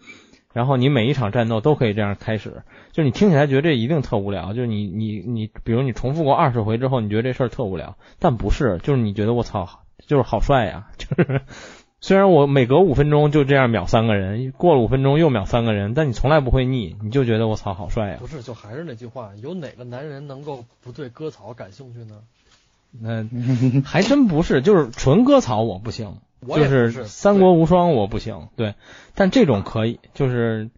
[SPEAKER 1] 然后你每一场战斗都可以这样开始。就是你听起来觉得这一定特无聊，就是你你你，比如你重复过二十回之后，你觉得这事儿特无聊，但不是，就是你觉得我操，就是好帅呀，(laughs) 就是。虽然我每隔五分钟就这样秒三个人，过了五分钟又秒三个人，但你从来不会腻，你就觉得我操好帅呀。
[SPEAKER 4] 不是，就还是那句话，有哪个男人能够不对割草感兴趣呢？
[SPEAKER 1] 那 (laughs) 还真不是，就是纯割草我不行，就
[SPEAKER 4] 是
[SPEAKER 1] 三国无双我不行，对，但这种可以，就是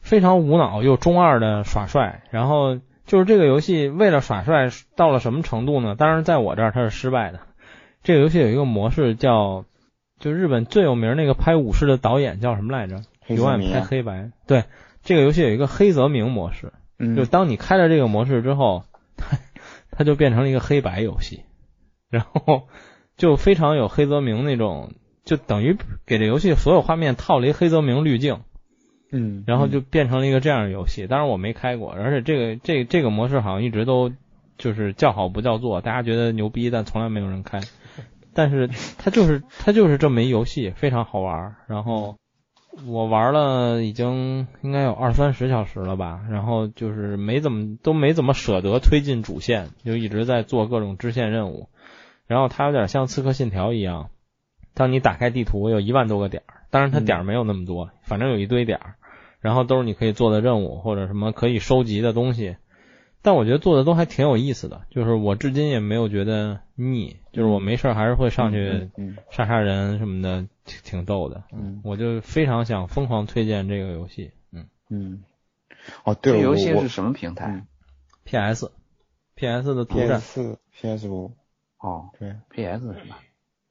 [SPEAKER 1] 非常无脑又中二的耍帅，然后就是这个游戏为了耍帅到了什么程度呢？当然在我这儿它是失败的。这个游戏有一个模式叫，就日本最有名那个拍武士的导演叫什么来着？永远拍
[SPEAKER 3] 黑
[SPEAKER 1] 白。对，这个游戏有一个黑泽明模式，
[SPEAKER 3] 嗯
[SPEAKER 1] 就当你开了这个模式之后，它它就变成了一个黑白游戏，然后就非常有黑泽明那种，就等于给这游戏所有画面套了一黑泽明滤镜，
[SPEAKER 3] 嗯，
[SPEAKER 1] 然后就变成了一个这样的游戏。当然我没开过，而且这个这这个模式好像一直都就是叫好不叫座，大家觉得牛逼，但从来没有人开。但是 (laughs) 它就是它就是这么一游戏，非常好玩儿。然后我玩了已经应该有二三十小时了吧，然后就是没怎么都没怎么舍得推进主线，就一直在做各种支线任务。然后它有点像《刺客信条》一样，当你打开地图有一万多个点儿，当然它点儿没有那么多，反正有一堆点儿，然后都是你可以做的任务或者什么可以收集的东西。但我觉得做的都还挺有意思的，就是我至今也没有觉得腻，就是我没事儿还是会上去
[SPEAKER 3] 嗯
[SPEAKER 1] 杀杀人什么的，挺挺逗的。
[SPEAKER 3] 嗯
[SPEAKER 1] 我就非常想疯狂推荐这个游戏。嗯
[SPEAKER 3] 嗯，哦对了，
[SPEAKER 2] 这游戏是什么平台
[SPEAKER 3] 嗯
[SPEAKER 1] ？，PS PS 的独占
[SPEAKER 3] PS 四 PS 五
[SPEAKER 2] 哦
[SPEAKER 3] 对
[SPEAKER 2] ，PS 是吧？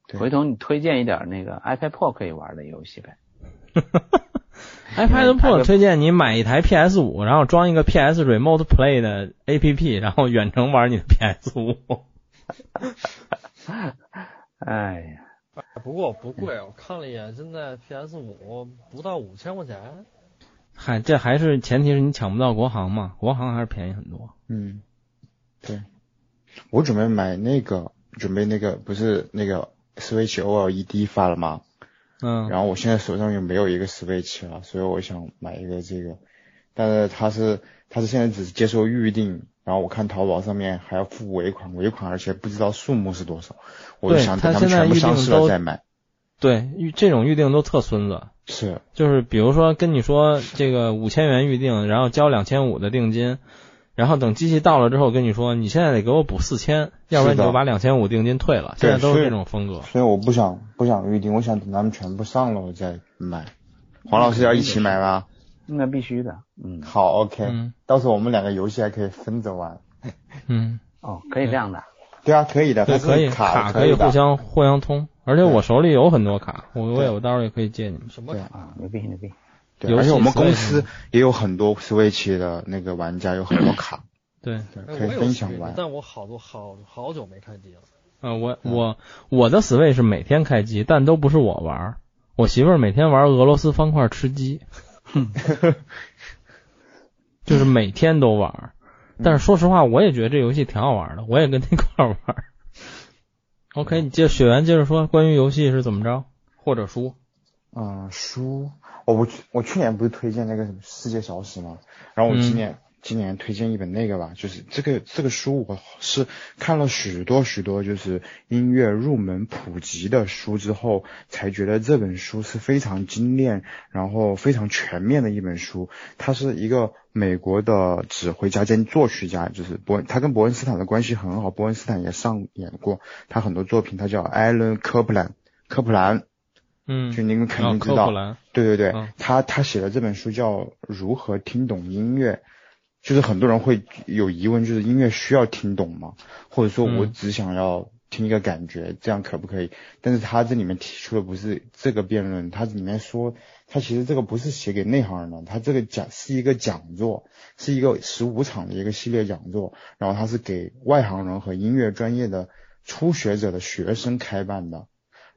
[SPEAKER 3] 对
[SPEAKER 2] 回头你推荐一点那个 iPad Pro 可以玩的游戏呗。(laughs)
[SPEAKER 1] iPad Pro 推荐你买一台 PS 五，然后装一个 PS Remote Play 的 APP，然后远程玩你的 PS 五。(laughs)
[SPEAKER 2] 哎呀，
[SPEAKER 4] 不过不贵，我看了一眼，现在 PS 五不到五千块钱。
[SPEAKER 1] 嗨，这还是前提是你抢不到国行嘛，国行还是便宜很多。
[SPEAKER 3] 嗯，对，我准备买那个，准备那个不是那个 Switch OLED 发了吗？
[SPEAKER 1] 嗯，
[SPEAKER 3] 然后我现在手上又没有一个 Switch 了，所以我想买一个这个，但是它是它是现在只接受预定，然后我看淘宝上面还要付尾款，尾款而且不知道数目是多少，我就想等他们全部上市了再买。
[SPEAKER 1] 对，预这种预定都特孙子，
[SPEAKER 3] 是，
[SPEAKER 1] 就是比如说跟你说这个五千元预定，然后交两千五的定金，然后等机器到了之后跟你说你现在得给我补四千，要不然你就把两千五定金退了。现在都是这种风格。
[SPEAKER 3] 所以我不想不想预定，我想等他们全部上了我再买。黄老师要一起买吗？
[SPEAKER 2] 那必须的，嗯，
[SPEAKER 3] 好，OK，、
[SPEAKER 1] 嗯
[SPEAKER 3] 到时候我们两个游戏还可以分着玩。
[SPEAKER 1] 嗯，(laughs)
[SPEAKER 2] 哦，可以这样的，
[SPEAKER 3] 对啊，可以的，
[SPEAKER 1] 对，可以，
[SPEAKER 3] 卡
[SPEAKER 1] 可以互相互相通，而且我手里有很多卡，我我也我到时候也可以借你们。
[SPEAKER 3] 对
[SPEAKER 4] 什么卡？
[SPEAKER 2] 啊，牛逼牛逼，
[SPEAKER 3] 对，
[SPEAKER 1] 游戏
[SPEAKER 3] 而且我们公司也有很多 Switch 的那个玩家，有很多卡，
[SPEAKER 1] 对，
[SPEAKER 3] 可以分享玩。
[SPEAKER 4] 但我好多好好久没开机了。
[SPEAKER 1] 呃，我我我的 Switch 是每天开机，但都不是我玩儿，我媳妇儿每天玩俄罗斯方块吃鸡，(laughs) 就是每天都玩儿。但是说实话，我也觉得这游戏挺好玩的，我也跟那块儿玩儿。OK，你接雪原接着说关于游戏是怎么着，或者书。
[SPEAKER 3] 嗯，书，哦，我去我去年不是推荐那个什么《世界小史》吗？然后我今
[SPEAKER 1] 嗯
[SPEAKER 3] 年、今年推荐一本那个吧，就是这个这个书，我是看了许多许多就是音乐入门普及的书之后，才觉得这本书是非常精炼，然后非常全面的一本书。它是一个美国的指挥家兼作曲家，就是伯他跟伯恩斯坦的关系很好，伯恩斯坦也上演过他很多作品，他叫艾伦科普兰，科普兰。
[SPEAKER 1] 嗯，
[SPEAKER 3] 就你们肯
[SPEAKER 1] 啊
[SPEAKER 3] 定知道。对对对，
[SPEAKER 1] 嗯
[SPEAKER 3] 他他写的这本书叫《如何听懂音乐》，就是很多人会有疑问，就是音乐需要听懂吗？或者说我
[SPEAKER 1] 嗯
[SPEAKER 3] 只想要听一个感觉，这样可不可以？但是他这里面提出的不是这个辩论，他里面说，他其实这个不是写给内行人的，他这个讲是一个讲座，是一个十五场的一个系列讲座，然后他是给外行人和音乐专业的初学者的学生开办的。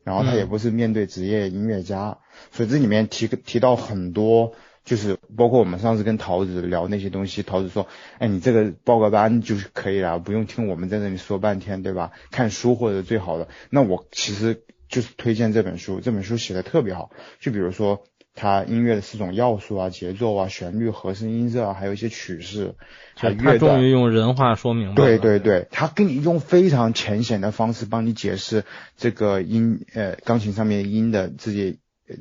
[SPEAKER 3] 然后他也
[SPEAKER 1] 嗯
[SPEAKER 3] 不是面对职业音乐家，所以这里面提提到很多，就是包括我们上次跟桃子聊那些东西，桃子说，哎，你这个报个班就是可以了，不用听我们在这里说半天，对吧？看书或者最好的。那我其实就是推荐这本书，这本书写的特别好，就比如说它音乐的四种要素啊，节奏啊、旋律、和声、音色啊，还有一些曲式，还有
[SPEAKER 1] 他
[SPEAKER 3] 乐段
[SPEAKER 1] 终于用人话说明白了。
[SPEAKER 3] 对对对，他跟你用非常浅显的方式帮你解释这个音，呃，钢琴上面音的这些，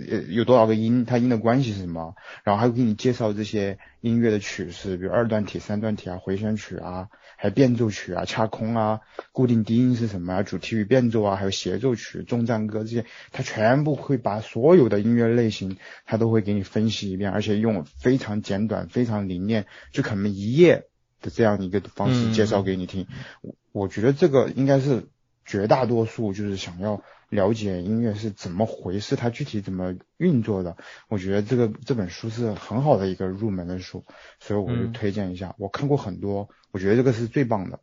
[SPEAKER 3] 呃，有多少个音，它音的关系是什么，然后还会给你介绍这些音乐的曲式，比如二段体、三段体啊、回旋曲啊，还有变奏曲啊、恰空啊、固定低音是什么啊、主题与变奏啊，还有协奏曲、重赞歌这些，它全部会把所有的音乐类型，它都会给你分析一遍，而且用非常简短、非常凝练，就可能一页的这样一个方式介绍给你听。我我觉得这个应该是绝大多数就是想要了解音乐是怎么回事，它具体怎么运作的。我觉得这个这本书是很好的一个入门的书，所以我就
[SPEAKER 1] 嗯
[SPEAKER 3] 推荐一下。我看过很多，我觉得这个是最棒的。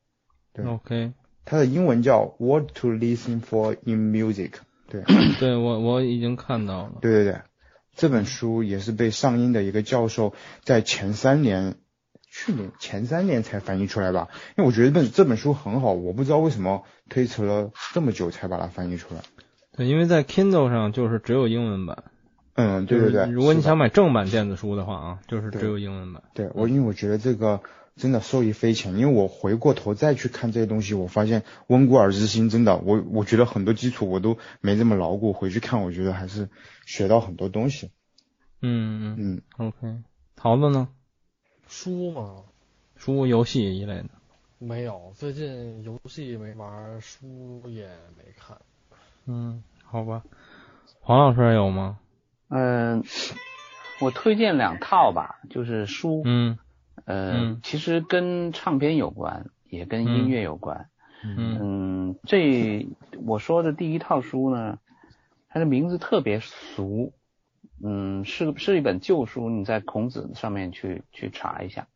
[SPEAKER 3] 对
[SPEAKER 1] OK，
[SPEAKER 3] 它的英文叫 What to Listen for in Music。(clears throat) 对
[SPEAKER 1] 对我我已经看到了。
[SPEAKER 3] 对对对，这本书也是被上音的一个教授在前三年。去年前三年才翻译出来吧，因为我觉得这本这本书很好，我不知道为什么推迟了这么久才把它翻译出来。
[SPEAKER 1] 对，因为在 Kindle 上就是只有英文版。
[SPEAKER 3] 嗯，对对对。
[SPEAKER 1] 如果你想买正版电子书的话啊，就是只有英文版。
[SPEAKER 3] 对我，因为我觉得这个真的受益匪浅，因为我回过头再去看这些东西，我发现温故而知新，真的，我我觉得很多基础我都没这么牢固，回去看我觉得还是学到很多东西。
[SPEAKER 1] 嗯嗯
[SPEAKER 3] 嗯
[SPEAKER 1] ，，OK。桃子呢？
[SPEAKER 4] 书吗，
[SPEAKER 1] 书、游戏一类的。
[SPEAKER 4] 没有，最近游戏没玩，书也没看。
[SPEAKER 1] 嗯，好吧。黄老师有吗？
[SPEAKER 2] 嗯、我推荐两套吧，就是书，
[SPEAKER 1] 嗯
[SPEAKER 2] 呃，
[SPEAKER 1] 嗯
[SPEAKER 2] 其实跟唱片有关，也跟音乐有关。
[SPEAKER 1] 嗯
[SPEAKER 2] 嗯，这我说的第一套书呢，它的名字特别俗，嗯，是是一本旧书，你在孔子上面去去查一下，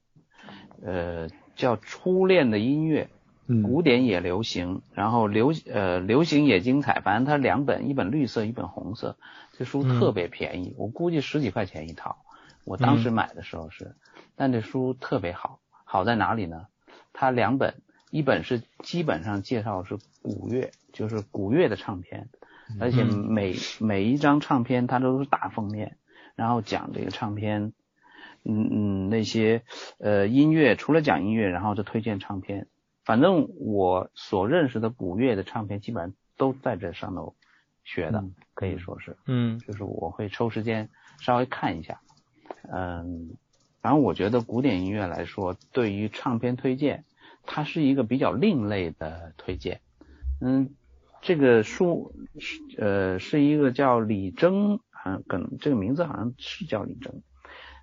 [SPEAKER 2] 呃，叫《初恋的音乐》，
[SPEAKER 3] 嗯。
[SPEAKER 2] 古典也流行，然后流呃流行也精彩，反正它两本，一本绿色，一本红色，这书
[SPEAKER 1] 嗯。
[SPEAKER 2] 特别便宜，我估计十几块钱一套，我当时买的时候是，但这书特别好，好在哪里呢？它两本，一本是基本上介绍是古乐，就是古乐的唱片，而且每每一张唱片它都是大封面，然后讲这个唱片嗯嗯那些呃音乐，除了讲音乐，然后就推荐唱片。反正我所认识的古乐的唱片，基本上都在这上头学的，
[SPEAKER 3] 嗯
[SPEAKER 2] 可以说是。
[SPEAKER 1] 嗯
[SPEAKER 2] 就是我会抽时间稍微看一下，嗯，反正我觉得古典音乐来说，对于唱片推荐，它是一个比较另类的推荐，嗯，这个书是呃是一个叫李征，好像可能这个名字好像是叫李征，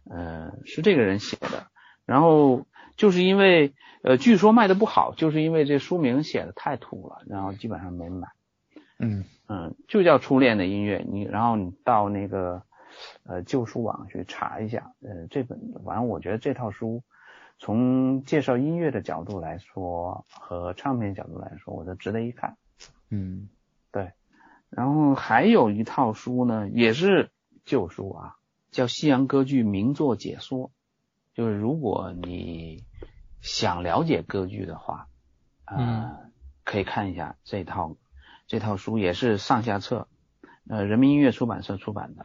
[SPEAKER 2] 呃是这个人写的，然后就是因为呃据说卖的不好，就是因为这书名写的太土了，然后基本上没买。
[SPEAKER 3] 嗯
[SPEAKER 2] 嗯，就叫初恋的音乐，你然后你到那个呃旧书网去查一下，呃这本反正我觉得这套书从介绍音乐的角度来说和唱片角度来说，我觉得值得一看。
[SPEAKER 3] 嗯。对。
[SPEAKER 2] 然后还有一套书呢，也是旧书啊，叫《西洋歌剧名作解说》，就是如果你想了解歌剧的话，呃，可以看一下这套这套书，也是上下册，呃，人民音乐出版社出版的，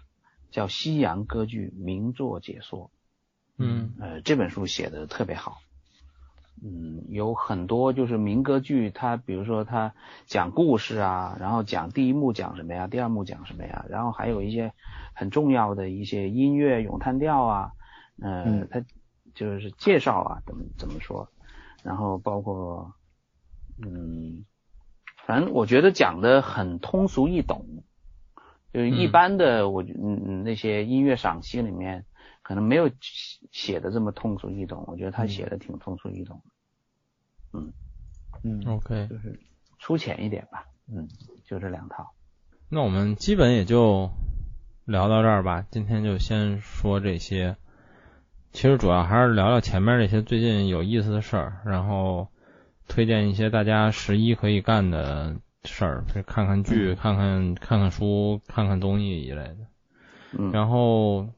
[SPEAKER 2] 叫《西洋歌剧名作解说》。
[SPEAKER 1] 嗯。
[SPEAKER 2] 呃，这本书写的特别好，嗯，有很多就是民歌剧，它比如说它讲故事啊，然后讲第一幕讲什么呀，第二幕讲什么呀，然后还有一些很重要的一些音乐咏叹调啊，呃，
[SPEAKER 3] 嗯
[SPEAKER 2] 它就是介绍啊，怎么怎么说，然后包括，嗯，反正我觉得讲的很通俗易懂，就是一
[SPEAKER 1] 嗯
[SPEAKER 2] 般的我嗯嗯那些音乐赏析里面。可能没有写的这么通俗易懂，我觉得他写的挺通俗易懂的，
[SPEAKER 3] 嗯
[SPEAKER 1] ，OK，
[SPEAKER 2] 就是粗浅一点吧，嗯，就这两套。
[SPEAKER 1] 那我们基本也就聊到这儿吧，今天就先说这些。其实主要还是聊聊前面这些最近有意思的事儿，然后推荐一些大家十一可以干的事儿，比如看看剧、看看看看书、看看综艺一类的。
[SPEAKER 2] 嗯，
[SPEAKER 1] 然后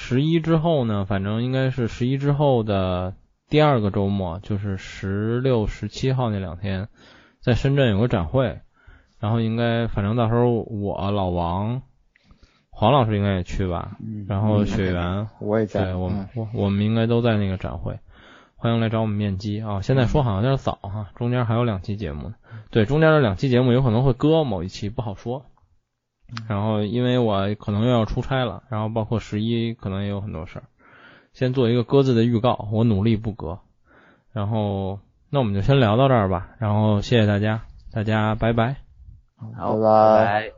[SPEAKER 1] 十一之后呢，反正应该是十一之后的第二个周末，就是十六、十七号那两天，在深圳有个展会，然后应该反正到时候我老王、黄老师应该也去吧，
[SPEAKER 3] 嗯
[SPEAKER 1] 然后雪原，
[SPEAKER 3] 我也在，
[SPEAKER 1] 对我们
[SPEAKER 3] 嗯
[SPEAKER 1] 我我们应该都在那个展会，欢迎来找我们面基啊！现在说好像有点早哈，中间还有两期节目呢。对，中间的两期节目有可能会搁某一期，不好说。然后因为我可能又要出差了，然后包括十一可能也有很多事儿，先做一个鸽子的预告，我努力不鸽。然后那我们就先聊到这儿吧，然后谢谢大家，大家拜拜。
[SPEAKER 2] 好，
[SPEAKER 3] 拜拜
[SPEAKER 2] 拜拜。